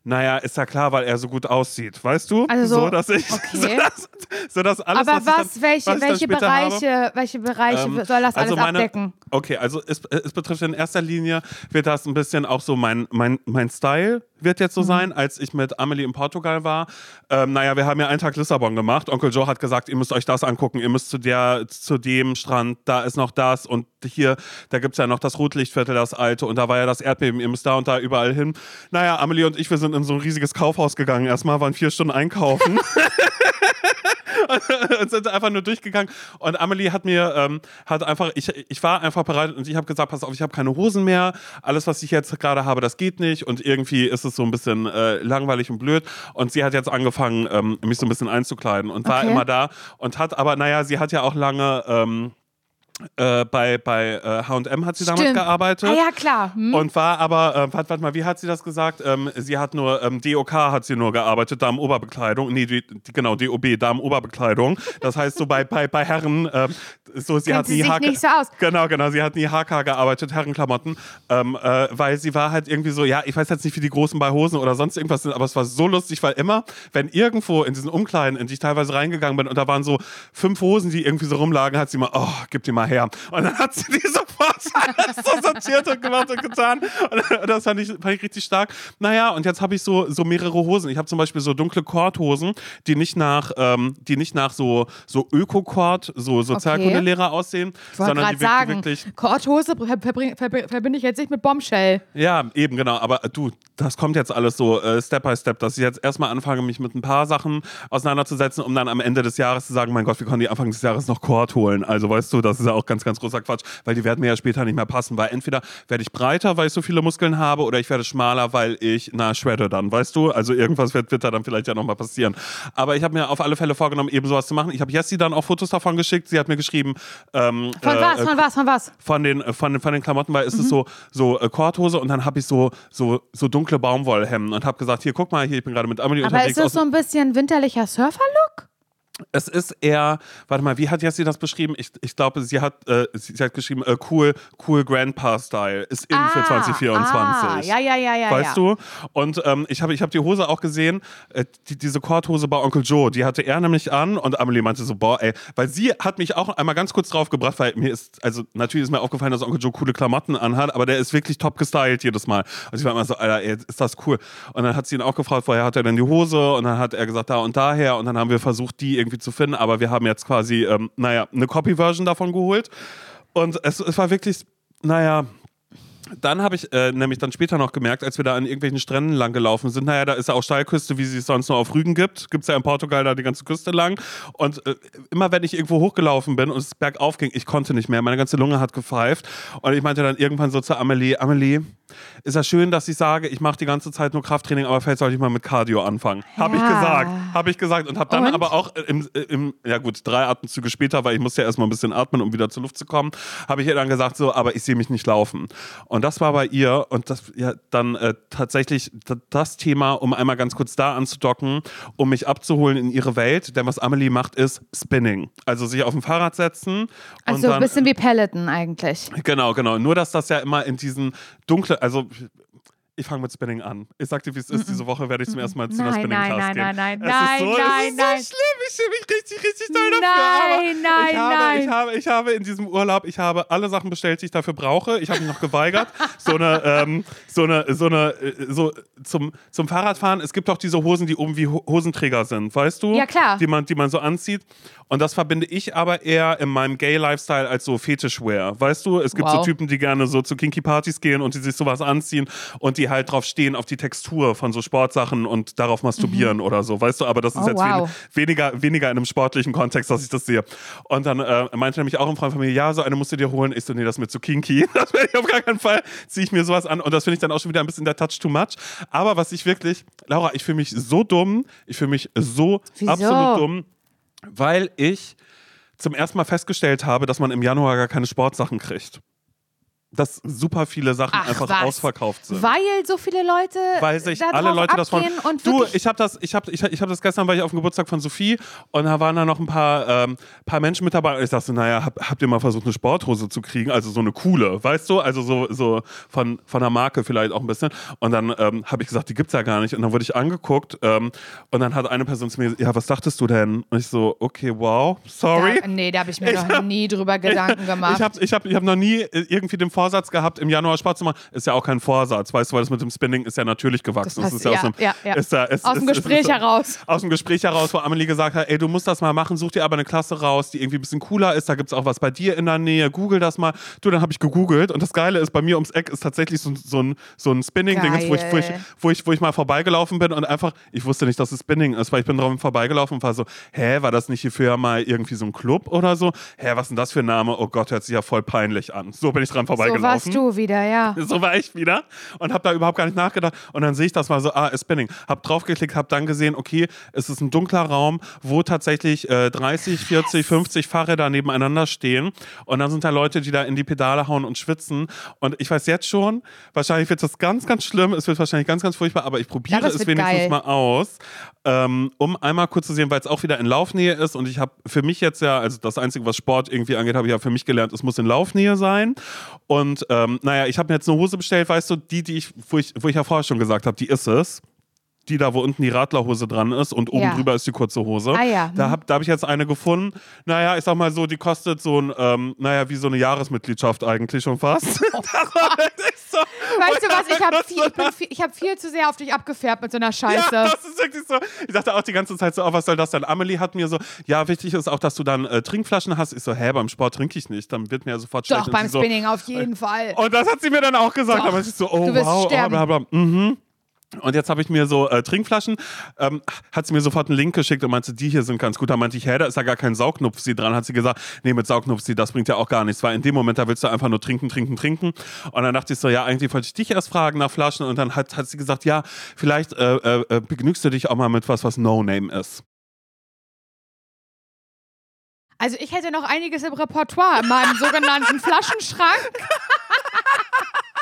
naja, ist ja klar, weil er so gut aussieht, weißt du? Also so- dass ich, okay. so, dass, so dass alles, Aber was, was, dann, welche, was welche später habe, Bereiche, welche Bereiche ähm, soll das alles also meine, abdecken? Okay, also es, es betrifft in erster Linie, wird das ein bisschen auch so mein, mein, mein Style wird jetzt so Mhm. sein, als ich mit Amelie in Portugal war. Ähm, naja, wir haben ja einen Tag Lissabon gemacht. Onkel Joe hat gesagt, ihr müsst euch das angucken, ihr müsst zu, der, zu dem Strand, da ist noch das und hier, da gibt es ja noch das Rotlichtviertel, das alte und da war ja das Erdbeben, ihr müsst da und da überall hin. Naja, Amelie und ich, wir sind in so ein riesiges Kaufhaus gegangen. Erstmal waren vier Stunden einkaufen. und sind einfach nur durchgegangen. Und Amelie hat mir, ähm, hat einfach, ich, ich war einfach bereit und ich habe gesagt, pass auf, ich habe keine Hosen mehr. Alles, was ich jetzt gerade habe, das geht nicht. Und irgendwie ist es so ein bisschen äh, langweilig und blöd. Und sie hat jetzt angefangen, ähm, mich so ein bisschen einzukleiden und war Okay. immer da und hat aber, naja, sie hat ja auch lange ähm, äh, bei, bei äh, H&M hat sie damals Stimmt. gearbeitet. Ah ja, klar. Hm? Und war aber, äh, warte, mal, wie hat sie das gesagt? Ähm, sie hat nur, ähm, DOK hat sie nur gearbeitet, Damen-Oberbekleidung. Nee, die, die, genau, DOB, Damen-Oberbekleidung. Das heißt so bei, bei, bei Herren, ähm, so, sie Kennt hat sie nie HK nicht so aus. Genau, genau, sie hat nie HK gearbeitet, Herrenklamotten. Ähm, äh, weil sie war halt irgendwie so, ja, ich weiß jetzt nicht, wie die Großen bei Hosen oder sonst irgendwas sind, aber es war so lustig, weil immer, wenn irgendwo in diesen Umkleiden, in die ich teilweise reingegangen bin und da waren so fünf Hosen, die irgendwie so rumlagen, hat sie mal, oh, gib die mal her. Und dann hat sie die sofort alles so sortiert und gemacht und getan. Und das fand ich, fand ich richtig stark. Naja, und jetzt habe ich so, so mehrere Hosen. Ich habe zum Beispiel so dunkle Kordhosen, die nicht nach, ähm, die nicht nach so, so Öko-Kord, so Sozialkundelehrer aussehen, Ich sondern gerade die sagen, wirklich ver- verbinde ich jetzt nicht mit Bombshell. ja, eben, genau. Aber äh, du, das kommt jetzt alles so äh, Step by Step, dass ich jetzt erstmal anfange, mich mit ein paar Sachen auseinanderzusetzen, um dann am Ende des Jahres zu sagen, mein Gott, wir können die Anfang des Jahres noch Kord holen. Also weißt du, das ist ja auch ganz, ganz großer Quatsch, weil die werden mir ja später nicht mehr passen, weil entweder werde ich breiter, weil ich so viele Muskeln habe, oder ich werde schmaler, weil ich, na, shredde dann, weißt du? Also irgendwas wird, wird da dann vielleicht ja nochmal passieren. Aber ich habe mir auf alle Fälle vorgenommen, eben sowas zu machen. Ich habe Jessie dann auch Fotos davon geschickt. Sie hat mir geschrieben, ähm, Von äh, was, von was, von was? von den, äh, von, den- von den Klamotten, weil es Mhm. ist so, so äh, Korthose und dann habe ich so, so, so dunkle Baumwollhemden und habe gesagt, hier, guck mal, hier, ich bin gerade mit Amelie Aber unterwegs. ist das so ein bisschen winterlicher Surferlook? Es ist eher, warte mal, wie hat Jessie das beschrieben? Ich, ich glaube, sie hat, äh, sie, sie hat geschrieben, äh, cool, cool Grandpa-Style. Ist in für 2024. Ah, ja, ja, ja, ja. Weißt ja. du? Und ähm, ich habe ich hab die Hose auch gesehen, äh, die, diese Korthose bei Onkel Joe, die hatte er nämlich an und Amelie meinte so, boah, ey, weil sie hat mich auch einmal ganz kurz drauf gebracht, weil mir ist, also natürlich ist mir aufgefallen, dass Onkel Joe coole Klamotten anhat, aber der ist wirklich top gestylt jedes Mal. Und ich war immer so, Alter, ey, ist das cool. Und dann hat sie ihn auch gefragt, woher hat er denn die Hose? Und dann hat er gesagt, da und daher. Und dann haben wir versucht, die irgendwie zu finden, aber wir haben jetzt quasi, ähm, naja, eine Copy-Version davon geholt. Und es, es war wirklich, naja, dann habe ich äh, nämlich dann später noch gemerkt, als wir da an irgendwelchen Stränden lang gelaufen sind, naja, da ist ja auch Steilküste, wie sie es sonst nur auf Rügen gibt. Gibt es ja in Portugal da die ganze Küste lang. Und äh, immer wenn ich irgendwo hochgelaufen bin und es bergauf ging, ich konnte nicht mehr. Meine ganze Lunge hat gepfeift. Und ich meinte dann irgendwann so zu Amelie, Amelie, ist ja schön, dass ich sage, ich mache die ganze Zeit nur Krafttraining, aber vielleicht sollte ich mal mit Cardio anfangen. Habe ich Ja. gesagt. Habe ich gesagt. Und habe dann Und? aber auch im, im, ja gut, drei Atemzüge später, weil ich musste ja erstmal ein bisschen atmen, um wieder zur Luft zu kommen, habe ich ihr dann gesagt, so, aber ich sehe mich nicht laufen. Und das war bei ihr und das ja dann äh, tatsächlich das Thema, um einmal ganz kurz da anzudocken, um mich abzuholen in ihre Welt. Denn was Amelie macht, ist Spinning. Also sich auf dem Fahrrad setzen und Also ein bisschen wie Peloton eigentlich. Genau, genau. Nur, dass das ja immer in diesen dunklen, also ich fange mit Spinning an. Ich sag dir, wie es ist. Diese Woche werde ich zum ersten Mal zu einer Nein, Spinning nein, Class nein, gehen. nein, nein, es ist so, nein, es nein, ist nein. so schlimm. Ich fühle mich richtig, richtig doll dafür. Nein, nein, ich habe, nein. Ich habe, ich habe in diesem Urlaub, ich habe alle Sachen bestellt, die ich dafür brauche. Ich habe mich noch geweigert. so eine, ähm, so eine, so eine, äh, so zum, zum Fahrradfahren. Es gibt auch diese Hosen, die oben wie Ho- Hosenträger sind, weißt du? Ja, klar. Die man, die man so anzieht. Und das verbinde ich aber eher in meinem Gay-Lifestyle als so Fetischwear. Weißt du, es gibt so Wow. Typen, die gerne so zu Kinky-Partys gehen und die sich sowas anziehen und die halt drauf stehen, auf die Textur von so Sportsachen und darauf masturbieren oder so. Weißt du, aber das ist Oh, jetzt wow. wen- weniger, weniger in einem sportlichen Kontext, dass ich das sehe. Und dann äh, meinte nämlich auch ein Freund von mir, ja, so eine musst du dir holen. Ich so, nee, das ist mir zu kinky. Das werde ich auf gar keinen Fall, ziehe ich mir sowas an. Und das finde ich dann auch schon wieder ein bisschen der Touch too much. Aber was ich wirklich, Laura, ich fühle mich so dumm. Ich fühle mich so Wieso? absolut dumm, weil ich zum ersten Mal festgestellt habe, dass man im Januar gar keine Sportsachen kriegt. Dass super viele Sachen Ach, einfach was? ausverkauft sind. Weil so viele Leute weil sich alle Leute das von. und Du, ich habe das, ich habe, ich, ich habe das gestern war ich auf dem Geburtstag von Sophie und da waren da noch ein paar, ähm, paar Menschen mit dabei. Und ich dachte, naja, hab, habt ihr mal versucht, eine Sporthose zu kriegen? Also so eine coole, weißt du? Also so, so von, von der Marke vielleicht auch ein bisschen. Und dann ähm, habe ich gesagt, die gibt's ja gar nicht. Und dann wurde ich angeguckt ähm, und dann hat eine Person zu mir, ja, was dachtest du denn? Und ich so, okay, wow, sorry. Da, nee, da habe ich mir Ich noch hab- nie drüber Gedanken gemacht. Ich habe ich hab, ich hab noch nie äh, irgendwie den Vorsatz gehabt, im Januar Sport zu machen. Ist ja auch kein Vorsatz, weißt du, weil das mit dem Spinning ist ja natürlich gewachsen. Das ist ja aus dem, ja, ja, ja. Ist ja, ist, Aus dem Gespräch heraus. Aus dem Gespräch heraus, wo Amelie gesagt hat, ey, du musst das mal machen, such dir aber eine Klasse raus, die irgendwie ein bisschen cooler ist. Da gibt es auch was bei dir in der Nähe. Google das mal. Du, dann habe ich gegoogelt und das Geile ist, bei mir ums Eck ist tatsächlich so, so ein, so ein Spinning-Ding, wo ich, wo, ich, wo, ich, wo ich mal vorbeigelaufen bin und einfach, ich wusste nicht, dass es Spinning ist, weil ich bin drauf vorbeigelaufen und war so, hä, war das nicht hier früher mal irgendwie so ein Club oder so? Hä, was ist denn das für ein Name? Oh Gott, hört sich ja voll peinlich an. So bin ich dran so vorbeigelaufen. warst du wieder, ja. So war ich wieder und habe da überhaupt gar nicht nachgedacht. Und dann sehe ich das mal so, ah, ist Spinning. Hab draufgeklickt, hab dann gesehen, okay, es ist ein dunkler Raum, wo tatsächlich äh, 30, 40, 50 Fahrräder nebeneinander stehen. Und dann sind da Leute, die da in die Pedale hauen und schwitzen. Und ich weiß jetzt schon, wahrscheinlich wird das ganz, ganz schlimm. Es wird wahrscheinlich ganz, ganz furchtbar, aber ich probiere Ja, es wenigstens geil. mal aus, ähm, um einmal kurz zu sehen, weil es auch wieder in Laufnähe ist. Und ich habe für mich jetzt ja, also das Einzige, was Sport irgendwie angeht, habe ich ja für mich gelernt, es muss in Laufnähe sein. Und ähm, naja, ich habe mir jetzt eine Hose bestellt, weißt du, die, die ich, wo ich, wo ich ja vorher schon gesagt habe, die ist es. Die da, wo unten die Radlerhose dran ist und oben Ja. drüber ist die kurze Hose. Ah ja, Da hm. habe da hab ich jetzt eine gefunden. Naja, ich sag mal so, die kostet so ein, ähm, naja, wie so eine Jahresmitgliedschaft eigentlich schon fast. war wirklich so. Weißt du was, ich habe viel, ich hab viel zu sehr auf dich abgefärbt mit so einer Scheiße. Ja, das ist wirklich so. Ich dachte auch die ganze Zeit so, oh, was soll das denn? Amelie hat mir so, ja, wichtig ist auch, dass du dann äh, Trinkflaschen hast. Ich so, hä, beim Sport trinke ich nicht. Dann wird mir ja sofort schlecht. Doch, beim sie so, Spinning auf jeden Fall. Und das hat sie mir dann auch gesagt. Doch. Aber ich so, oh, Du wirst wow, oh, sterben. bla, bla. Mhm. Und jetzt habe ich mir so äh, Trinkflaschen, ähm, hat sie mir sofort einen Link geschickt und meinte, die hier sind ganz gut. Da meinte ich, hä, da ist ja gar kein Saugnupfsi dran. Hat sie gesagt, nee, mit Saugnupfsi, das bringt ja auch gar nichts. Weil in dem Moment, da willst du einfach nur trinken, trinken, trinken. Und dann dachte ich so, ja, eigentlich wollte ich dich erst fragen nach Flaschen. Und dann hat, hat sie gesagt, ja, vielleicht äh, äh, äh, begnügst du dich auch mal mit was, was No-Name ist. Also ich hätte noch einiges im Repertoire in meinem sogenannten Flaschenschrank.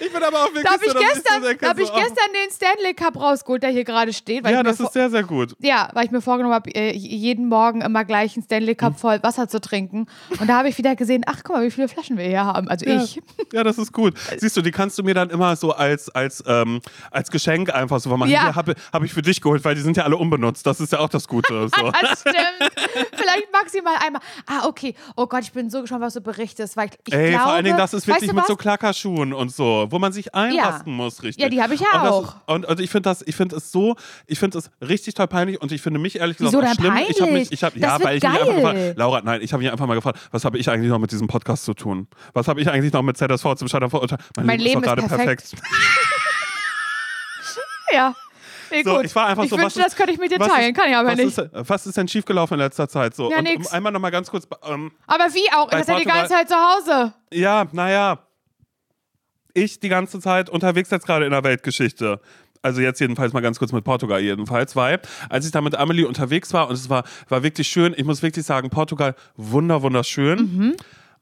Ich bin aber auch wirklich Da habe so, ich, gestern, da hab ich gestern den Stanley Cup rausgeholt, der hier gerade steht. Ja, das ist sehr, sehr gut. ja, weil ich mir vorgenommen habe, äh, jeden Morgen immer gleich einen Stanley Hm. Cup voll Wasser zu trinken. Und da habe ich wieder gesehen, ach guck mal, wie viele Flaschen wir hier haben. Also Ja. ich. ja, das ist gut. Siehst du, die kannst du mir dann immer so als, als, ähm, als Geschenk einfach so machen. Ja. Hier habe hab ich für dich geholt, weil die sind ja alle unbenutzt. Das ist ja auch das Gute. So. Das stimmt. Vielleicht maximal einmal. Ah, okay. Oh Gott, ich bin so gespannt, was du berichtest. Weil ich, ich Ey, glaube, vor allen Dingen, das ist wirklich weißt du mit was? so Klackerschuhen und so, wo man sich einrasten muss, richtig. Ja, die habe ich ja und auch. Ist, und, und ich finde das, ich finde es so, ich finde es richtig toll peinlich und ich finde mich ehrlich gesagt Wieso schlimm. Ich habe mich, peinlich? ich habe, ja, weil ich mich einfach geil. gefragt, Laura, nein, ich habe mich einfach mal gefragt, was habe ich eigentlich noch mit diesem Podcast zu tun? Was habe ich eigentlich noch mit ZSV zum Scheitern verurteilt? Mein Leben doch ist gerade perfekt. Ja. Nee, So, ich war einfach ich so, wünschte, was das könnte ich mit dir teilen. ist- Kann ich aber was nicht. Ist, was ist denn schiefgelaufen in letzter Zeit? So, Ja, und nix. um einmal nochmal ganz kurz, ähm, Aber wie auch? Das ist ja die ganze Zeit zu Hause. Ja, naja. Ich die ganze Zeit unterwegs jetzt gerade in der Weltgeschichte. Also jetzt jedenfalls mal ganz kurz mit Portugal jedenfalls, weil als ich da mit Amelie unterwegs war und es war, war wirklich schön, ich muss wirklich sagen, Portugal wunder, wunderschön. Mhm.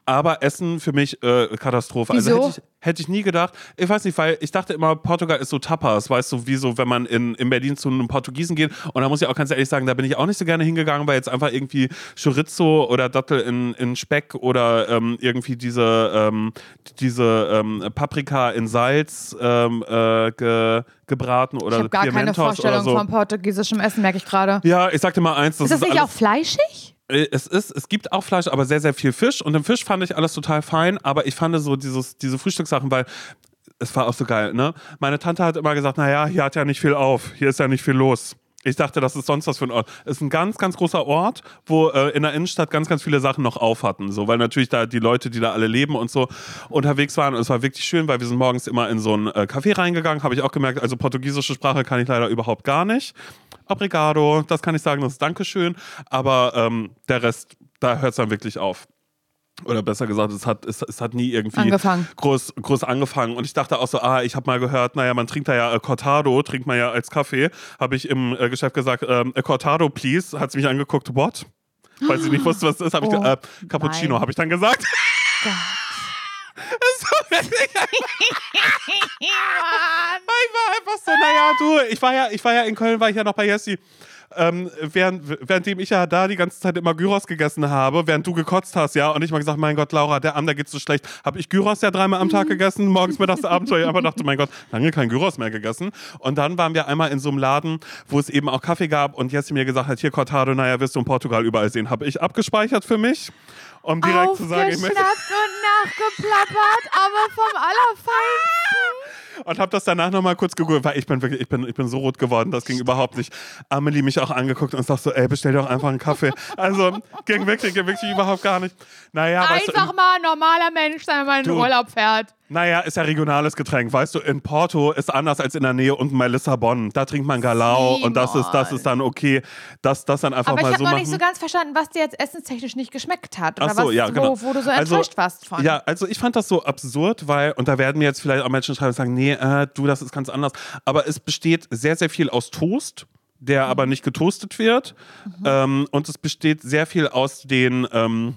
Aber Essen für mich äh, Katastrophe. Wieso? Also hätte ich, hätte ich nie gedacht. Ich weiß nicht, weil ich dachte immer, Portugal ist so Tapas, weißt du, wie so, wenn man in, in Berlin zu einem Portugiesen geht. Und da muss ich auch ganz ehrlich sagen, da bin ich auch nicht so gerne hingegangen, weil jetzt einfach irgendwie Chorizo oder Dattel in, in Speck oder ähm, irgendwie diese, ähm, diese ähm, Paprika in Salz ähm, äh, ge, gebraten oder Ich habe gar keine Pimentos oder Vorstellung so. von portugiesischem Essen, merke ich gerade. Ja, ich sagte mal eins, das Ist das nicht alles, auch fleischig? Äh, Es ist, es gibt auch Fleisch, aber sehr, sehr viel Fisch. Und im Fisch fand ich alles total fein, aber ich fand so dieses, diese Frühstückssachen, weil es war auch so geil, ne? Meine Tante hat immer gesagt, naja, hier hat ja nicht viel auf, hier ist ja nicht viel los. Ich dachte, das ist sonst was für ein Ort. Es ist ein ganz, ganz großer Ort, wo äh, in der Innenstadt ganz, ganz viele Sachen noch auf hatten. So, weil natürlich da die Leute, die da alle leben und so unterwegs waren. Und es war wirklich schön, weil wir sind morgens immer in so ein äh, Café reingegangen. Habe ich auch gemerkt, also portugiesische Sprache kann ich leider überhaupt gar nicht. Obrigado, das kann ich sagen, das ist Dankeschön. Aber ähm, der Rest, da hört es dann wirklich auf. Oder besser gesagt, es hat, es, es hat nie irgendwie Angefangen. Groß, groß angefangen. Und ich dachte auch so, ah, ich habe mal gehört, naja, man trinkt da ja äh, Cortado, trinkt man ja als Kaffee. Habe ich im äh, Geschäft gesagt, ähm, a Cortado, please. Hat sie mich angeguckt, what? Weil sie nicht wusste, was das ist, habe ich Oh, ge- äh, Cappuccino, habe ich dann gesagt. Ich war einfach so, naja, du, ich war ja, ich war ja in Köln, war ich ja noch bei Jessie. Ähm, während, währenddem ich ja da die ganze Zeit immer Gyros gegessen habe, während du gekotzt hast, ja, und ich mal gesagt, mein Gott, Laura, der Arm, der geht so schlecht. Habe ich Gyros ja dreimal am Tag gegessen, morgens, mittags, abends, weil ich einfach dachte, mein Gott, lange kein Gyros mehr gegessen. Und dann waren wir einmal in so einem Laden, wo es eben auch Kaffee gab und Jessie mir gesagt hat, hier Cortado, naja, wirst du in Portugal überall sehen. Habe ich abgespeichert für mich, um direkt zu sagen, ich möchte und nachgeplappert, aber vom Allerfeinsten. Und habe das danach nochmal kurz gegoogelt, weil ich bin wirklich, ich bin, ich bin so rot geworden, das ging überhaupt nicht. Amelie mich auch angeguckt und sagt so, ey, bestell doch einfach einen Kaffee. Also ging wirklich, ging wirklich überhaupt gar nicht. Naja, weißt du, Einfach mal ein normaler Mensch sein, wenn man in den. Urlaub fährt. Naja, ist ja regionales Getränk. Weißt du, in Porto ist anders als in der Nähe unten bei Lissabon. Da trinkt man Galao und das ist, das ist dann okay. Das, das dann einfach Aber ich mal habe so noch machen. nicht so ganz verstanden, was dir jetzt essenstechnisch nicht geschmeckt hat. Oder so, was, ja, genau. wo, du so Also, enttäuscht warst von. Ja, also ich fand das so absurd, weil, und da werden mir jetzt vielleicht auch Menschen schreiben und sagen, nee, äh, du, das ist ganz anders. Aber es besteht sehr, sehr viel aus Toast, der aber nicht getoastet wird. Ähm, und es besteht sehr viel aus den. Ähm,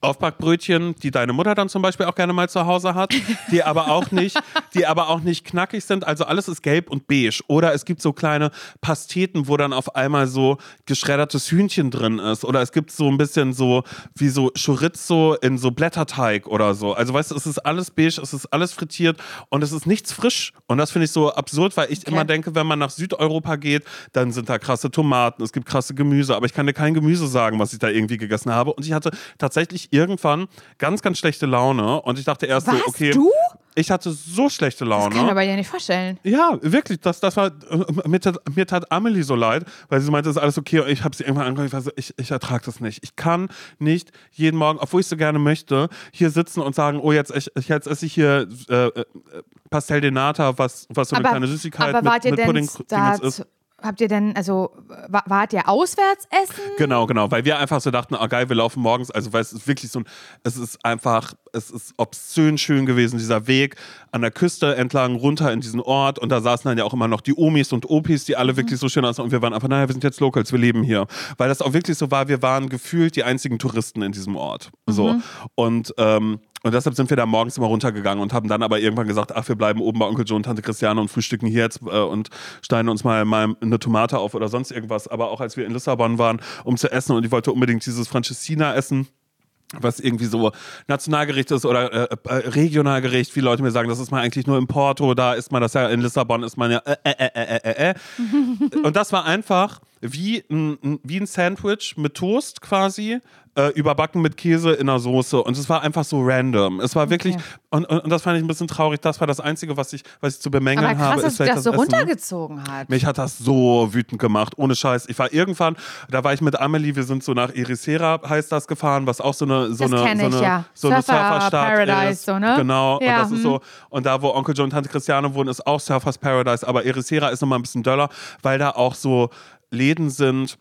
Aufbackbrötchen, die deine Mutter dann zum Beispiel auch gerne mal zu Hause hat, die aber auch nicht, die aber auch nicht knackig sind. Also alles ist gelb und beige. Oder es gibt so kleine Pasteten, wo dann auf einmal so geschreddertes Hühnchen drin ist. Oder es gibt so ein bisschen so wie so Chorizo in so Blätterteig oder so. Also weißt du, es ist alles beige, es ist alles frittiert und es ist nichts frisch. Und das finde ich so absurd, weil ich Okay. immer denke, wenn man nach Südeuropa geht, dann sind da krasse Tomaten, es gibt krasse Gemüse, aber ich kann dir kein Gemüse sagen, was ich da irgendwie gegessen habe. Und ich hatte tatsächlich irgendwann ganz, ganz schlechte Laune und ich dachte erst Was? so, okay. Du? Ich hatte so schlechte Das kann ich mir Laune. bei dir nicht vorstellen. Ja, wirklich, das, das war, äh, mir tat, mir tat Amelie so leid, weil sie meinte, das ist alles okay und ich habe sie irgendwann angeguckt, ich, war so, ich, ich ertrage das nicht. Ich kann nicht jeden Morgen, obwohl ich so gerne möchte, hier sitzen und sagen, oh, jetzt, ich, jetzt esse ich hier äh, äh, Pastel de Nata, was, was so eine kleine Süßigkeit aber mit, wart ihr mit denn Pudding ist. Habt ihr denn, also wa- wart ihr auswärts essen? Genau, genau, weil wir einfach so dachten, oh geil, wir laufen morgens, also weil es ist wirklich so ein, es ist einfach, es ist obszön schön gewesen, dieser Weg an der Küste entlang runter in diesen Ort und da saßen dann ja auch immer noch die Omis und Opis, die alle wirklich so schön aussehen und wir waren einfach, naja, wir sind jetzt Locals, wir leben hier. Weil das auch wirklich so war, wir waren gefühlt die einzigen Touristen in diesem Ort. So. Und ähm, und deshalb sind wir da morgens immer runtergegangen und haben dann aber irgendwann gesagt, ach, wir bleiben oben bei Onkel Joe und Tante Christiane und frühstücken hier jetzt äh, und schneiden uns mal, mal eine Tomate auf oder sonst irgendwas. Aber auch als wir in Lissabon waren, um zu essen und ich wollte unbedingt dieses Franceschina essen was irgendwie so Nationalgericht ist oder äh, äh, Regionalgericht. Viele Leute mir sagen, das ist man eigentlich nur in Porto, da ist man das ja in Lissabon, ist man ja äh, äh, äh, äh, äh. äh. Und das war einfach wie ein, wie ein Sandwich mit Toast quasi, äh, überbacken mit Käse in der Soße. Und es war einfach so random. Es war wirklich, und, und, und, das fand ich ein bisschen traurig. Das war das Einzige, was ich, was ich zu bemängeln Aber krass, habe. dass Ist dich vielleicht das so Essen. runtergezogen hat. Mich hat das so wütend gemacht, ohne Scheiß. Ich war irgendwann, da war ich mit Amelie, wir sind so nach Ericeira, heißt das, gefahren, was auch so eine, so Das eine, so ich, eine, ja. so eine Surfer Surferstadt Paradise, ist. so, ne? Genau, Ja, und das ist hm. so, und da, wo Onkel Joe und Tante Christiane wohnen, ist auch Surfers Paradise, aber Ericeira ist nochmal ein bisschen döller, weil da auch so Läden sind,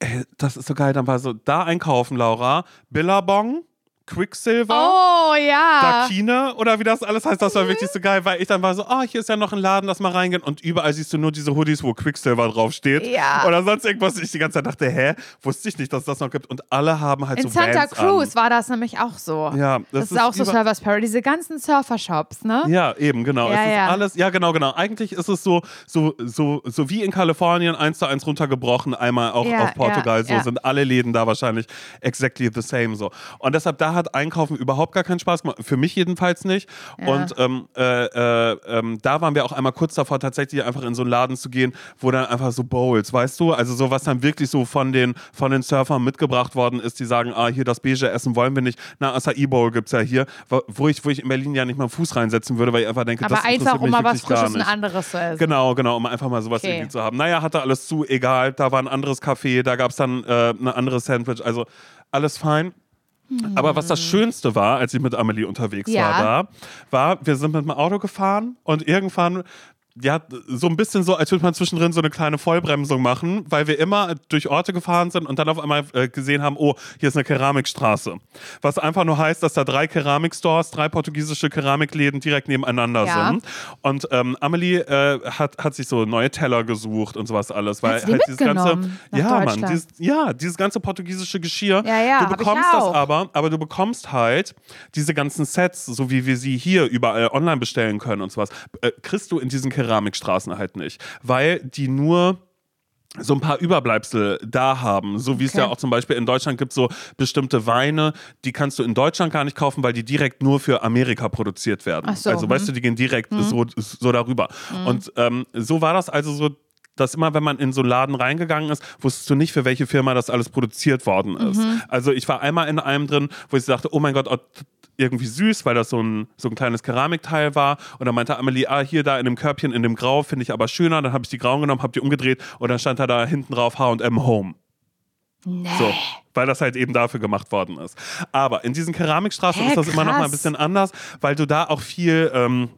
Ey, das ist so geil, dann war so, da einkaufen, Laura, Billabong, Quicksilver. Oh ja. Dakine oder wie das alles heißt, das war wirklich so geil, weil ich dann war so, ah, hier ist ja noch ein Laden, lass mal reingehen und überall siehst du nur diese Hoodies, wo Quicksilver draufsteht Ja. oder sonst irgendwas. Ich die ganze Zeit dachte, hä, wusste ich nicht, dass es das noch gibt und alle haben halt In so Santa Vans Cruz an. war das nämlich auch so. Ja, das, das ist, auch so Surfers Paradise, diese ganzen Surfer-Shops, ne? Ja, eben, genau. Ja, es ist ja. alles, ja, genau, genau. Eigentlich ist es so, so, so, so wie in Kalifornien eins zu eins runtergebrochen, einmal auch Ja, auf Portugal. so sind alle Läden da wahrscheinlich exactly the same so. Und deshalb, da hat Einkaufen überhaupt gar keinen Spaß gemacht. Für mich jedenfalls nicht. Ja. Und ähm, äh, äh, ähm, da waren wir auch einmal kurz davor, tatsächlich einfach in so einen Laden zu gehen, wo dann einfach so Bowls, weißt du? Also so, was dann wirklich so von den, von den Surfern mitgebracht worden ist, die sagen, ah, hier das beige Essen wollen wir nicht. Na, Acai Bowl gibt es ja hier, wo- ich, wo ich in Berlin ja nicht mal einen Fuß reinsetzen würde, weil ich einfach denke, Aber das interessiert einfach, um mich mal was Frisches nicht. anderes zu essen. Genau, genau, um einfach mal sowas Okay. irgendwie zu haben. Naja, hatte alles zu, egal. Da war ein anderes Café, da gab es dann äh, ein anderes Sandwich, also alles fein. Aber was das Schönste war, als ich mit Amelie unterwegs Ja. war, da, war, wir sind mit dem Auto gefahren und irgendwann, ja, so ein bisschen so, als würde man zwischendrin so eine kleine Vollbremsung machen, weil wir immer durch Orte gefahren sind und dann auf einmal äh, gesehen haben, oh, hier ist eine Keramikstraße. Was einfach nur heißt, dass da drei Keramikstores, drei portugiesische Keramikläden direkt nebeneinander Ja. sind. Und ähm, Amelie äh, hat, hat sich so neue Teller gesucht und sowas alles. Weil halt dieses ganze, ja, Mann, dieses, ja, dieses ganze portugiesische Geschirr. Ja, ja, du bekommst das aber, aber du bekommst halt diese ganzen Sets, so wie wir sie hier überall online bestellen können und sowas, äh, kriegst du in diesen Keramikstraßen halt nicht. Weil die nur so ein paar Überbleibsel da haben. So wie es Okay. ja auch zum Beispiel in Deutschland gibt, so bestimmte Weine, die kannst du in Deutschland gar nicht kaufen, weil die direkt nur für Amerika produziert werden. Ach so, also hm. weißt du, die gehen direkt so, so darüber. Und ähm, so war das also so. Dass immer, wenn man in so einen Laden reingegangen ist, wusstest du nicht, für welche Firma das alles produziert worden ist. Also ich war einmal in einem drin, wo ich dachte, oh mein Gott, oh, irgendwie süß, weil das so ein, so ein kleines Keramikteil war. Und dann meinte Amelie, ah, hier da in dem Körbchen, in dem Grau, finde ich aber schöner. Dann habe ich die grauen genommen, habe die umgedreht und dann stand da, da hinten drauf H&M Home. Nee. So, weil das halt eben dafür gemacht worden ist. Aber in diesen Keramikstraßen Hä, ist das immer noch mal ein krass. bisschen anders, weil du da auch viel... Ähm,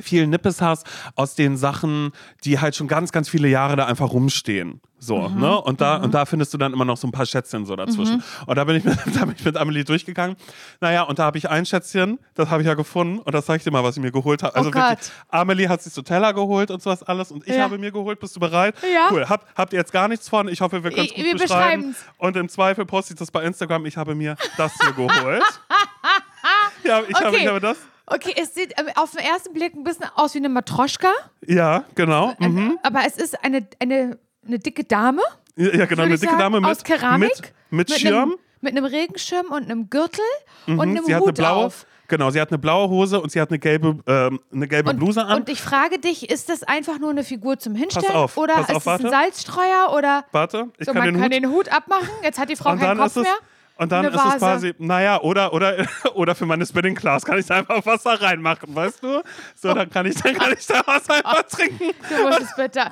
viel Nippes hast aus den Sachen, die halt schon ganz, ganz viele Jahre da einfach rumstehen. So, Mhm. ne? Und da, und da findest du dann immer noch so ein paar Schätzchen so dazwischen. Und da bin ich mit, da bin ich mit Amelie durchgegangen. Naja, und da habe ich ein Schätzchen, das habe ich ja gefunden und das zeige ich dir mal, was ich mir geholt habe. Also Oh wirklich. Amelie hat sich so Teller geholt und sowas alles und ich Ja. habe mir geholt. Bist du bereit? Ja. Cool. Hab, habt ihr jetzt gar nichts von? Ich hoffe, wir können es gut wir beschreiben. Und im Zweifel poste ich das bei Instagram. Ich habe mir das hier geholt. ja, ich, habe, Okay. ich habe das. Okay, es sieht ähm, auf den ersten Blick ein bisschen aus wie eine Matroschka, Ja, genau. Mhm. aber es ist eine, eine, eine dicke Dame. Ja, ja, genau, eine dicke sagen, Dame mit, aus Keramik. mit, mit Schirm. Einem, mit einem Regenschirm und einem Gürtel und Mhm, einem sie hat Hut eine blaue, auf. genau, sie hat eine blaue Hose und sie hat eine gelbe, ähm, eine gelbe Und, Bluse an. und ich frage dich, ist das einfach nur eine Figur zum Hinstellen auf, oder pass ist auf, es ein warte. Salzstreuer oder Warte, ich so, kann man den kann Hut. den Hut abmachen? Jetzt hat die Frau und keinen Kopf es, mehr. Und dann ist es quasi, naja, oder, oder, oder für meine Spinning Class kann ich da einfach Wasser reinmachen, weißt du? So, dann kann ich, dann kann ich da Wasser einfach trinken. Du musst es bitte.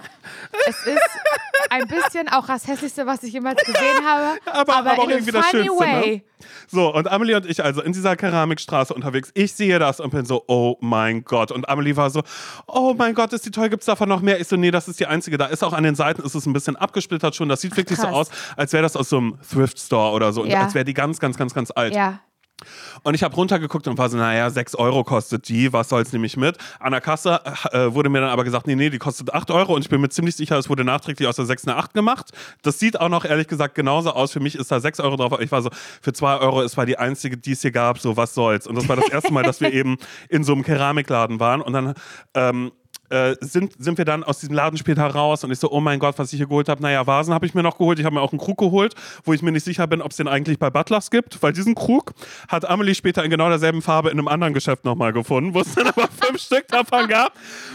Es ist ein bisschen auch das Hässlichste, was ich jemals gesehen habe. Aber- aber auch in a irgendwie das Schönste, ne? So, und Amelie und ich also in dieser Keramikstraße unterwegs. Ich sehe das und bin so, oh mein Gott. Und Amelie war so, oh mein Gott, ist die toll, gibt's davon noch mehr? Ich so, nee, das ist die einzige. Da ist auch an den Seiten, ist es ein bisschen abgesplittert schon. Das sieht wirklich so krass. aus, als wäre das aus so einem Thrift Store oder so. Ja. Wäre die ganz, ganz, ganz, ganz alt. Ja. Und ich habe runtergeguckt und war so, naja, 6 Euro kostet die, was soll's nämlich mit? An der Kasse äh, wurde mir dann aber gesagt, nee, nee, die kostet 8 Euro und ich bin mir ziemlich sicher, es wurde nachträglich aus der 6 eine 8 gemacht. Das sieht auch noch ehrlich gesagt genauso aus. Für mich ist da 6 Euro drauf. Ich war so, für 2 Euro, es war die einzige, die es hier gab, so was soll's. Und das war das erste Mal, dass wir eben in so einem Keramikladen waren und dann ähm, äh, sind, sind wir dann aus diesem Laden später raus und ich so, oh mein Gott, was ich hier geholt habe. Naja, Vasen habe ich mir noch geholt. Ich habe mir auch einen Krug geholt, wo ich mir nicht sicher bin, ob es den eigentlich bei Butlers gibt, weil diesen Krug hat Amelie später in genau derselben Farbe in einem anderen Geschäft nochmal gefunden, wo es dann aber fünf Stück davon gab.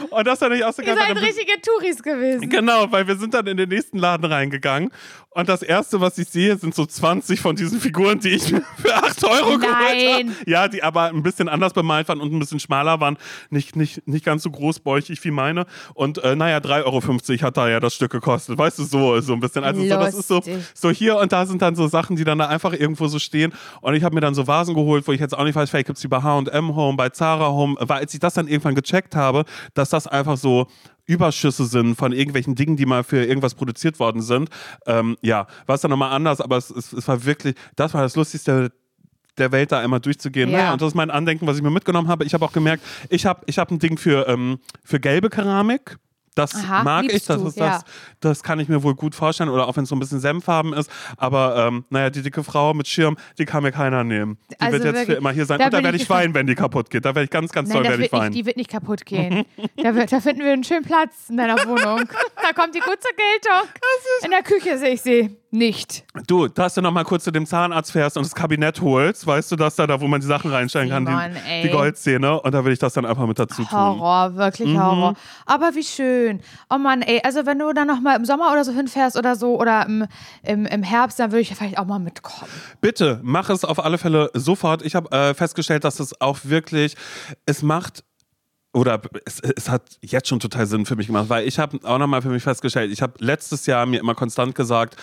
Und das fand ich auch so Ihr seid richtige Touris gewesen. Genau, weil wir sind dann in den nächsten Laden reingegangen und das erste, was ich sehe, sind so 20 von diesen Figuren, die ich für 8 Euro Nein. geholt habe. Ja, die aber ein bisschen anders bemalt waren und ein bisschen schmaler waren. Nicht, nicht, nicht ganz so großbäuchig wie meine. Und äh, naja, 3,50 Euro hat da ja das Stück gekostet. Weißt du, so, so ein bisschen. Also so, das ist so, so hier und da sind dann so Sachen, die dann da einfach irgendwo so stehen. Und ich habe mir dann so Vasen geholt, wo ich jetzt auch nicht weiß, vielleicht gibt es die bei H&M Home, bei Zara Home. Weil als ich das dann irgendwann gecheckt habe, dass das einfach so Überschüsse sind von irgendwelchen Dingen, die mal für irgendwas produziert worden sind. Ähm, ja, war es dann nochmal anders, aber es, es, es, war wirklich, das war das Lustigste der Welt da einmal durchzugehen. Ja. Naja, und das ist mein Andenken, was ich mir mitgenommen habe. Ich habe auch gemerkt, ich habe ich hab ein Ding für, ähm, für gelbe Keramik. Das Aha, mag ich, das, ist, ja. das, das kann ich mir wohl gut vorstellen. Oder auch wenn es so ein bisschen Senffarben ist. Aber ähm, naja, die dicke Frau mit Schirm, die kann mir keiner nehmen. Die also wird jetzt wirklich, für immer hier sein. Da Und da werde ich weinen, wenn die kaputt geht. Da werde ich ganz, ganz Nein, toll werde ich weinen. Nicht, die wird nicht kaputt gehen. da, wird, da, finden wir einen schönen Platz in deiner Wohnung. da kommt die gut zur Geltung. In der Küche sehe ich sie nicht. Du, dass du noch mal kurz zu dem Zahnarzt fährst und das Kabinett holst, weißt du, dass da, da wo man die Sachen reinstellen kann, die, die Goldzähne. Und da will ich das dann einfach mit dazu tun. Horror, wirklich mhm. Horror. Aber wie schön. Oh Mann, ey, also wenn du dann noch mal im Sommer oder so hinfährst oder so oder im, im, im Herbst, dann würde ich vielleicht auch mal mitkommen. Bitte, mach es auf alle Fälle sofort. Ich habe äh, festgestellt, dass es auch wirklich, es macht oder es, es, hat jetzt schon total Sinn für mich gemacht, weil ich habe auch nochmal für mich festgestellt, ich habe letztes Jahr mir immer konstant gesagt,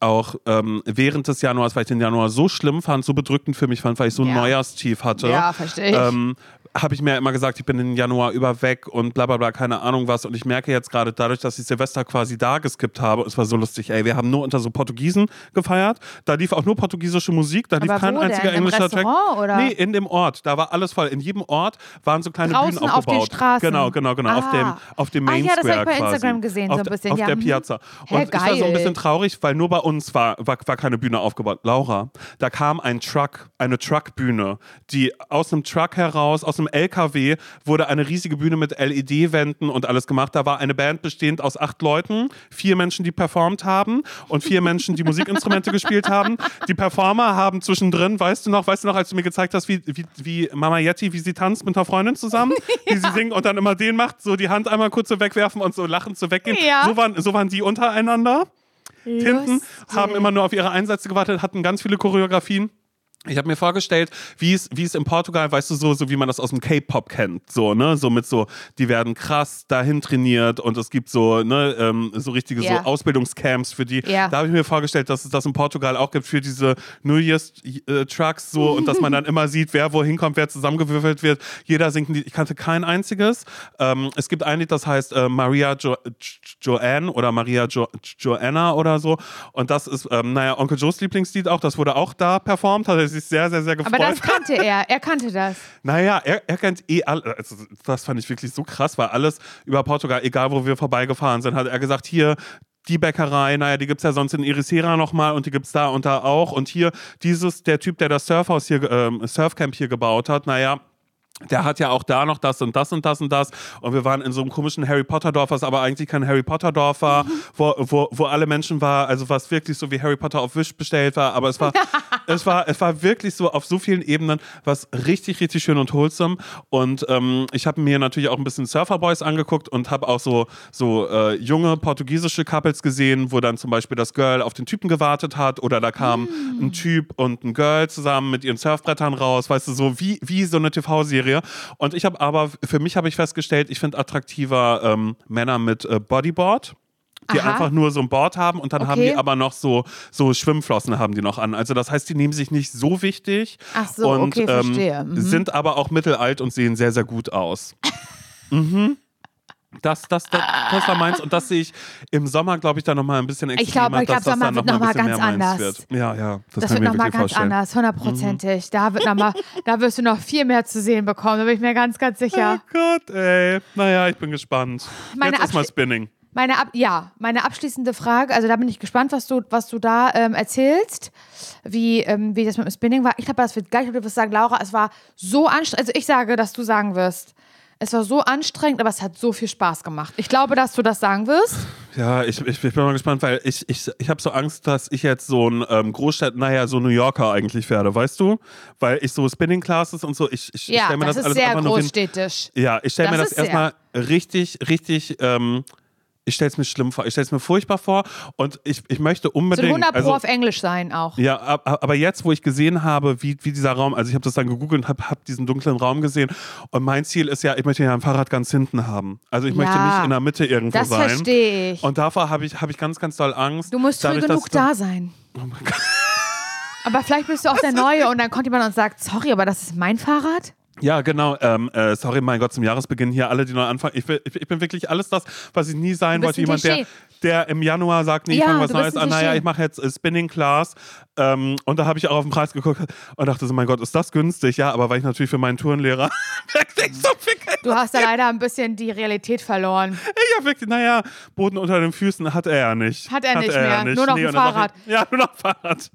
auch ähm, während des Januars, weil ich den Januar so schlimm fand, so bedrückend für mich fand, weil ich so ein ja. Neujahrstief hatte. Ja, verstehe ich. Ähm, habe ich mir immer gesagt, ich bin im Januar über weg und bla bla bla, keine Ahnung was. Und ich merke jetzt gerade dadurch, dass ich Silvester quasi da geskippt habe, es war so lustig, ey, wir haben nur unter so Portugiesen gefeiert. Da lief auch nur portugiesische Musik, da lief Aber kein einziger denn? englischer Track. Oder? Nee, in dem Ort. Da war alles voll. In jedem Ort waren so kleine Draußen Bühnen aufgebaut. Auf den Straßen. Genau, genau, genau. Ah. Auf dem, auf dem Main Ach, ja, Square. Das habe ich bei quasi. Instagram gesehen, auf, so ein bisschen. Auf ja. der Piazza. Und Hä, ich war so ein bisschen traurig, weil nur bei uns war, war, war keine Bühne aufgebaut. Laura, da kam ein Truck, eine Truckbühne, die aus einem Truck heraus, aus einem LKW wurde eine riesige Bühne mit LED-Wänden und alles gemacht. Da war eine Band bestehend aus acht Leuten, vier Menschen, die performt haben und vier Menschen, die Musikinstrumente gespielt haben. Die Performer haben zwischendrin, weißt du noch, weißt du noch, als du mir gezeigt hast, wie, wie, wie Mama Yeti, wie sie tanzt mit einer Freundin zusammen, wie sie singt und dann immer den macht, so die Hand einmal kurz so wegwerfen und so lachend so weggehen. Ja. So, waren, so waren die untereinander. Hinten haben immer nur auf ihre Einsätze gewartet, hatten ganz viele Choreografien. Ich habe mir vorgestellt, wie es, wie es in Portugal, weißt du, so, so wie man das aus dem K-Pop kennt, so, ne, so mit so, die werden krass dahin trainiert und es gibt so, ne, ähm, so richtige yeah. so Ausbildungscamps für die. Yeah. Da habe ich mir vorgestellt, dass es das in Portugal auch gibt für diese New Year's äh, Trucks, so, und dass man dann immer sieht, wer wohin kommt, wer zusammengewürfelt wird. Jeder singt ein Lied. Ich kannte kein einziges. Ähm, es gibt ein Lied, das heißt äh, Maria jo Joanne oder Maria jo Joanna oder so. Und das ist, ähm, naja, Onkel Joes Lieblingslied auch, das wurde auch da performt, hat er sich sehr, sehr, sehr gefreut. Aber das kannte er, er kannte das. naja, er, er kennt eh alles. Also das fand ich wirklich so krass, weil alles über Portugal, egal wo wir vorbeigefahren sind, hat er gesagt, hier, die Bäckerei, naja, die gibt es ja sonst in Ericeira nochmal und die gibt es da und da auch. Und hier, dieses, der Typ, der das Surfhaus hier, ähm, Surfcamp hier gebaut hat, naja, der hat ja auch da noch das und das und das und das. Und wir waren in so einem komischen Harry Potter Dorf, was aber eigentlich kein Harry Potter Dorf war, wo, wo, wo alle Menschen war, also was wirklich so wie Harry Potter auf Wish bestellt war. Aber es war, es war, es war wirklich so auf so vielen Ebenen was richtig, richtig schön und wholesome. Und ähm, ich habe mir natürlich auch ein bisschen Surfer Boys angeguckt und habe auch so, so äh, junge portugiesische Couples gesehen, wo dann zum Beispiel das Girl auf den Typen gewartet hat oder da kam mm. ein Typ und ein Girl zusammen mit ihren Surfbrettern raus, weißt du, so wie, wie so eine TV-Serie Serie. Und ich habe aber, für mich habe ich festgestellt, ich finde attraktiver ähm, Männer mit äh, Bodyboard die Aha. einfach nur so ein Board haben und dann okay. haben die aber noch so, so Schwimmflossen haben die noch an. Also das heißt, die nehmen sich nicht so wichtig Ach so, und okay, ähm, mhm. sind aber auch mittelalt und sehen sehr, sehr gut aus. mhm. Das, das, das, das war meins und das sehe ich im Sommer, glaube ich, dann nochmal ein bisschen Ich glaube, extremer, ich glaube, dass das Sommer wird noch nochmal ein bisschen ganz anders. Wird. Ja, ja, das, Das kann wird ich mir nochmal ganz vorstellen. anders, hundertprozentig. Da wird noch mal, da wirst du noch viel mehr zu sehen bekommen, da bin ich mir ganz, ganz sicher. Oh Gott, ey. Naja, ich bin gespannt. Meine Jetzt ist mal Abschli- Spinning. Meine Ab ja, meine abschließende Frage, also da bin ich gespannt, was du, was du da ähm, erzählst, wie, ähm, wie das mit dem Spinning war. Ich glaube, das wird. Ich glaube, du wirst sagen, Laura, es war so anstrengend. Also ich sage, dass du sagen wirst, es war so anstrengend, aber es hat so viel Spaß gemacht. Ich glaube, dass du das sagen wirst. Ja, ich, ich, ich bin mal gespannt, weil ich, ich, ich habe so Angst, dass ich jetzt so ein ähm, Großstadt, naja, so New Yorker eigentlich werde, weißt du? Weil ich so Spinning Classes und so, ich, ich Ja, stelle mir das, das, ist alles sehr einfach nur hin. großstädtisch. Ja, ich stelle mir Das erstmal richtig, richtig, ähm, ich stelle es mir schlimm vor. Ich stelle es mir furchtbar vor und ich, ich möchte unbedingt. 100 Pro also, auf Englisch sein auch. ja, ab- ab- aber jetzt, wo ich gesehen habe, wie, wie dieser Raum, also ich habe das dann gegoogelt und habe hab diesen dunklen Raum gesehen und mein Ziel ist ja, ich möchte ja ein Fahrrad ganz hinten haben. Also ich möchte Ja, nicht in der Mitte irgendwo Das sein. verstehe ich. Und davor habe ich, hab ich ganz, ganz doll Angst. Du musst früh genug da sein. Oh mein Gott. Aber vielleicht bist du auch der Neue und dann kommt jemand und sagt, sorry, aber das ist mein Fahrrad. Ja, genau. Ähm, äh, sorry, mein Gott, zum Jahresbeginn hier alle, die neu anfangen. Ich, will, ich, ich bin wirklich alles das, was ich nie sein wollte. ein Jemand, der, der im Januar sagt, nee, ich Ja, fange was Neues ein an. Naja, Klischee. ich mache jetzt äh, Spinning Class. Ähm, und da habe ich auch auf den Preis geguckt und dachte so, mein Gott, ist das günstig? Ja, aber weil ich natürlich für meinen Tourenlehrer so Du hast da leider ein bisschen die Realität verloren. Hab wirklich, naja, Boden unter den Füßen hat er ja nicht. Hat er nicht mehr, nur noch ein dann mach Fahrrad. Ich, ja, nur noch ein Fahrrad.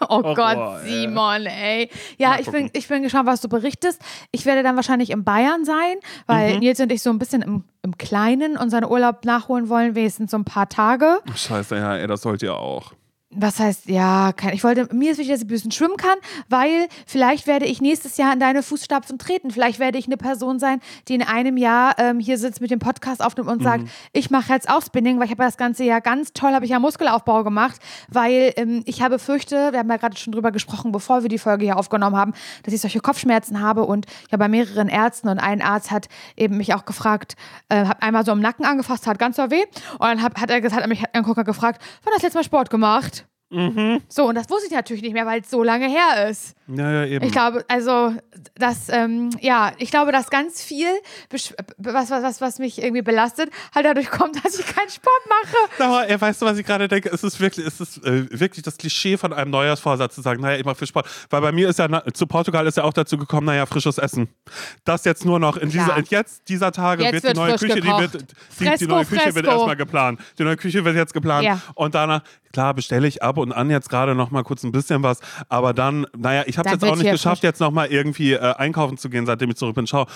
Oh, Oh, Gott, boah, ey. Simon, ey. Ja, Mal ich bin, ich bin gespannt, was du berichtest. Ich werde dann wahrscheinlich in Bayern sein, weil Mhm. Nils und ich so ein bisschen im, im Kleinen unseren Urlaub nachholen wollen, wenigstens so ein paar Tage. Scheiße, ja, ey, das sollt ihr auch. Was heißt, ja, kein, ich wollte, mir ist wichtig, dass ich ein bisschen schwimmen kann, weil vielleicht werde ich nächstes Jahr in deine Fußstapfen treten. Vielleicht werde ich eine Person sein, die in einem Jahr ähm, hier sitzt mit dem Podcast aufnimmt und sagt, ich mache jetzt auch Spinning, weil ich habe das ganze Jahr ganz toll, habe ich ja Muskelaufbau gemacht, weil ähm, ich habe fürchte, wir haben ja gerade schon drüber gesprochen, bevor wir die Folge hier aufgenommen haben, dass ich solche Kopfschmerzen habe und ja bei mehreren Ärzten und ein Arzt hat eben mich auch gefragt, äh, hat einmal so am Nacken angefasst, hat ganz so weh und dann hat, hat er gesagt, hat mich angeguckt und gefragt, wann hast du letztes Mal Sport gemacht? So, und das wusste ich natürlich nicht mehr, weil es so lange her ist. Ja, ja, eben. Ich glaube, also, das, ähm, ja, ich glaube, dass ganz viel, was, was, was, was mich irgendwie belastet, halt dadurch kommt, dass ich keinen Sport mache. Aber ey, weißt du, was ich gerade denke? Es ist wirklich, es ist äh, wirklich das Klischee von einem Neujahrsvorsatz zu sagen, naja, ich mache viel Sport. Weil bei mir ist ja, na, zu Portugal ist ja auch dazu gekommen, naja, frisches Essen. Das jetzt nur noch in dieser, jetzt dieser Tage Jetzt wird, wird die neue Küche, die, gekocht. wird, die, die Fresco, neue Küche wird fresco. erstmal geplant. Die neue Küche wird jetzt geplant. Ja. Und danach, klar, bestelle ich ab und an jetzt gerade noch mal kurz ein bisschen was. Aber dann, naja, ich habe Dann jetzt auch nicht geschafft, jetzt noch mal irgendwie äh, einkaufen zu gehen, seitdem ich zurück bin. Schau,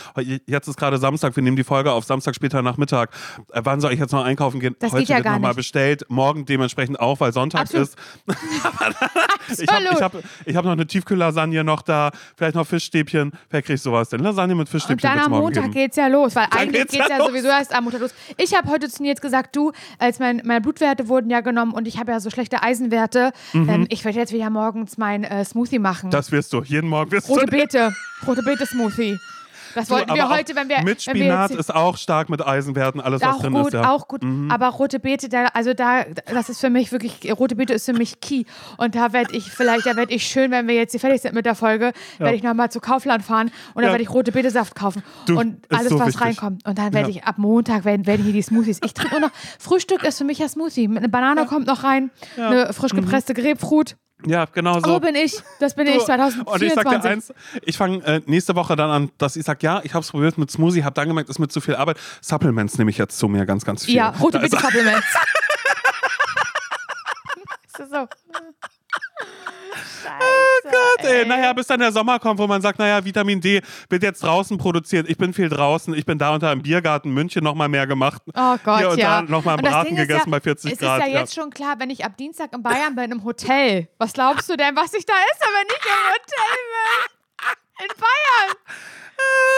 jetzt ist gerade Samstag, wir nehmen die Folge auf Samstag später Nachmittag. Äh, wann soll ich jetzt noch einkaufen gehen? Das Heute geht ja wird gar noch mal nicht. bestellt, morgen dementsprechend auch, weil Sonntag Absolut. ist. Ich habe ich hab, ich hab noch eine Tiefkühllasagne noch da, vielleicht noch Fischstäbchen. Wer kriegt sowas denn? Lasagne mit Und Fischstäbchen dann wird's am Montag geben. geht's ja los, weil eigentlich geht's geht's ja ja, sowieso erst am Montag los. Ich habe heute zu Nils gesagt, du, als mein, meine Blutwerte wurden ja genommen und ich habe ja so schlechte Eisenwerte, ähm, ich werde jetzt wieder morgens mein äh, Smoothie machen. Mhm. Das wirst du. Jeden Morgen wirst Rote du. Beete, rote Beete Das wollten wir heute, wenn wir Mit wenn wir Spinat jetzt- ist auch stark mit Eisenwerten, alles was drin gut, ist. Ja. Mhm. auch gut. Aber rote Beete, da, also da, das ist für mich wirklich, rote Beete ist für mich key. Und da werde ich vielleicht, da werde ich schön, wenn wir jetzt hier fertig sind mit der Folge, werde ich nochmal zu Kaufland fahren und dann Ja. werde ich rote Beete-Saft kaufen Du, und alles, so was wichtig. reinkommt. Und dann werde Ja. ich ab Montag werden, werden hier die Smoothies. Ich trinke nur noch, Frühstück ist für mich ja Smoothie. Eine Banane kommt noch rein, eine frisch gepresste Grapefruit. Ja, genau so. So bin ich. Das bin ich Und ich sag dir 2024. eins, ich fange äh, nächste Woche dann an, dass ich sag, ja, ich habe es probiert mit Smoothie, habe dann gemerkt, ist mir zu viel Arbeit. Supplements nehme ich jetzt zu mir ganz, ganz viel. Ja, rote Beete Supplements. Ist das so? Scheiße, Gott, ey, naja, bis dann der Sommer kommt, wo man sagt, naja, Vitamin D wird jetzt draußen produziert. Ich bin viel draußen. Ich bin da unter im Biergarten München noch mal mehr gemacht. Oh Gott, Hier und ja. da noch mal Und das Braten Ding ist gegessen ja, bei 40 es Grad. ist ja jetzt schon klar, wenn ich ab Dienstag in Bayern bin, im Hotel. Was glaubst du denn, was ich da esse, wenn ich im Hotel bin? In Bayern.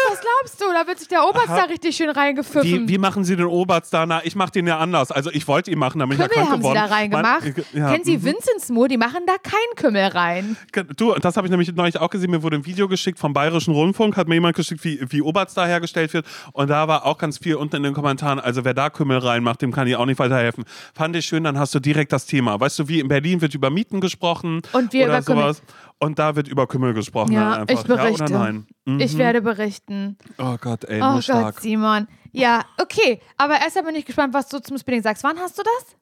Was glaubst du? Da wird sich der Oberst da richtig schön reingepfiffen. Wie, wie machen Sie den Oberst da? Na, ich mache den ja anders. Also ich wollte ihn machen, damit ich ja Kümmel krank haben sie geworden. da reingemacht. Man- ja, Kennen Sie mhm. Vincent's Moor? Die machen da keinen Kümmel rein. Du, das habe ich nämlich neulich auch gesehen. Mir wurde ein Video geschickt vom Bayerischen Rundfunk, hat mir jemand geschickt, wie, wie Oberst da hergestellt wird. Und da war auch ganz viel unten in den Kommentaren. Also wer da Kümmel reinmacht, dem kann ich auch nicht weiterhelfen. Fand ich schön, dann hast du direkt das Thema. Weißt du, wie in Berlin wird über Mieten gesprochen Und wir oder über Kümmel. Und da wird über Kümmel gesprochen. Ja, ich berichte. Ja oder nein? Mhm. Ich werde berichten. Oh Gott, ey, Oh nur stark. Gott, Simon. Ja, okay. Aber erst bin ich gespannt, was du zum Spinning sagst. Wann hast du das?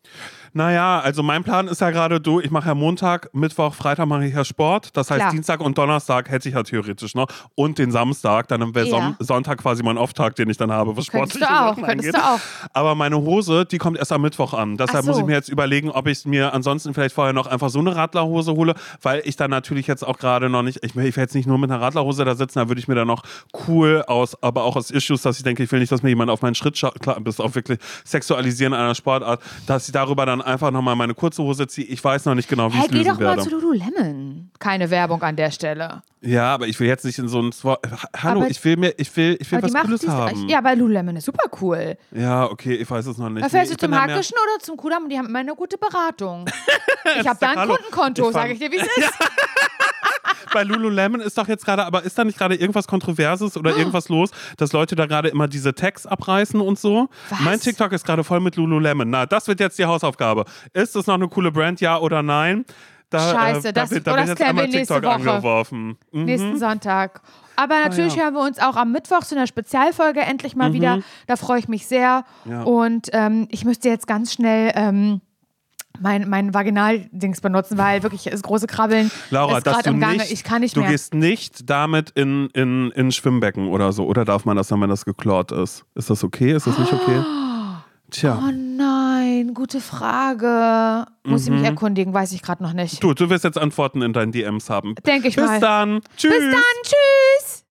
Naja, also mein Plan ist ja gerade du, ich mache ja Montag, Mittwoch, Freitag mache ich ja Sport. Das heißt, Klar. Dienstag und Donnerstag hätte ich ja theoretisch noch. Und den Samstag, dann wäre Ja. Son Sonntag quasi mein Offtag, den ich dann habe, was Könntest sportliche du auch, könntest angeht. du auch. Aber meine Hose, die kommt erst am Mittwoch an. Deshalb Ach muss so. ich mir jetzt überlegen, ob ich mir ansonsten vielleicht vorher noch einfach so eine Radlerhose hole, weil ich dann natürlich jetzt auch gerade noch nicht, ich ich will jetzt nicht nur mit einer Radlerhose da sitzen, da würde ich mir dann noch cool aus, aber auch aus Issues, dass ich denke, ich will nicht, dass mir jemand auf meinen Schritt schaut, klar, bis auf wirklich Sexualisieren einer Sportart, dass ich darüber dann einfach nochmal meine kurze Hose ziehe. Ich weiß noch nicht genau, wie Hey, ich es geh lösen doch mal werde. zu Lululemon. Keine Werbung an der Stelle. Ja, aber ich will jetzt nicht in so ein Swa- Hallo, Aber- ich will mir, ich will, ich will was Cooles dies- haben. Ja, aber Lululemon ist super cool. Ja, okay, ich weiß es noch nicht. Da fährst Nee, du zum Hackischen oder zum Kudamm und die haben immer eine gute Beratung. ich habe da ein. Kundenkonto, sage ich dir, wie es ist. Bei Lululemon ist doch jetzt gerade, aber ist da nicht gerade irgendwas Kontroverses Ah. oder irgendwas los, dass Leute da gerade immer diese Tags abreißen und so? Was? Mein TikTok ist gerade voll mit Lululemon. Na, das wird jetzt die Hausaufgabe. Ist das noch eine coole Brand, ja oder nein? Da, Scheiße, äh, das- da, wird- da oh, wird das jetzt einmal TikTok Woche. angeworfen. Mhm. Nächsten Sonntag. Aber natürlich Ah, ja. hören wir uns auch am Mittwoch zu einer Spezialfolge endlich mal wieder. Da freue ich mich sehr. Ja. Und ähm, ich müsste jetzt ganz schnell ähm, mein, mein Vaginaldings benutzen, weil wirklich das große Krabbeln Laura, ist gerade du im Gange. nicht, ich kann nicht du mehr. gehst nicht damit in, in, in Schwimmbecken oder so. Oder darf man das dann, wenn das geklort ist? Ist das okay? Ist das nicht okay? Tja. Oh nein, gute Frage. Muss ich Mhm. mich erkundigen, weiß ich gerade noch nicht. Du, du wirst jetzt Antworten in deinen DMs haben. Denke ich Bis mal. dann. Tschüss. Bis dann, tschüss.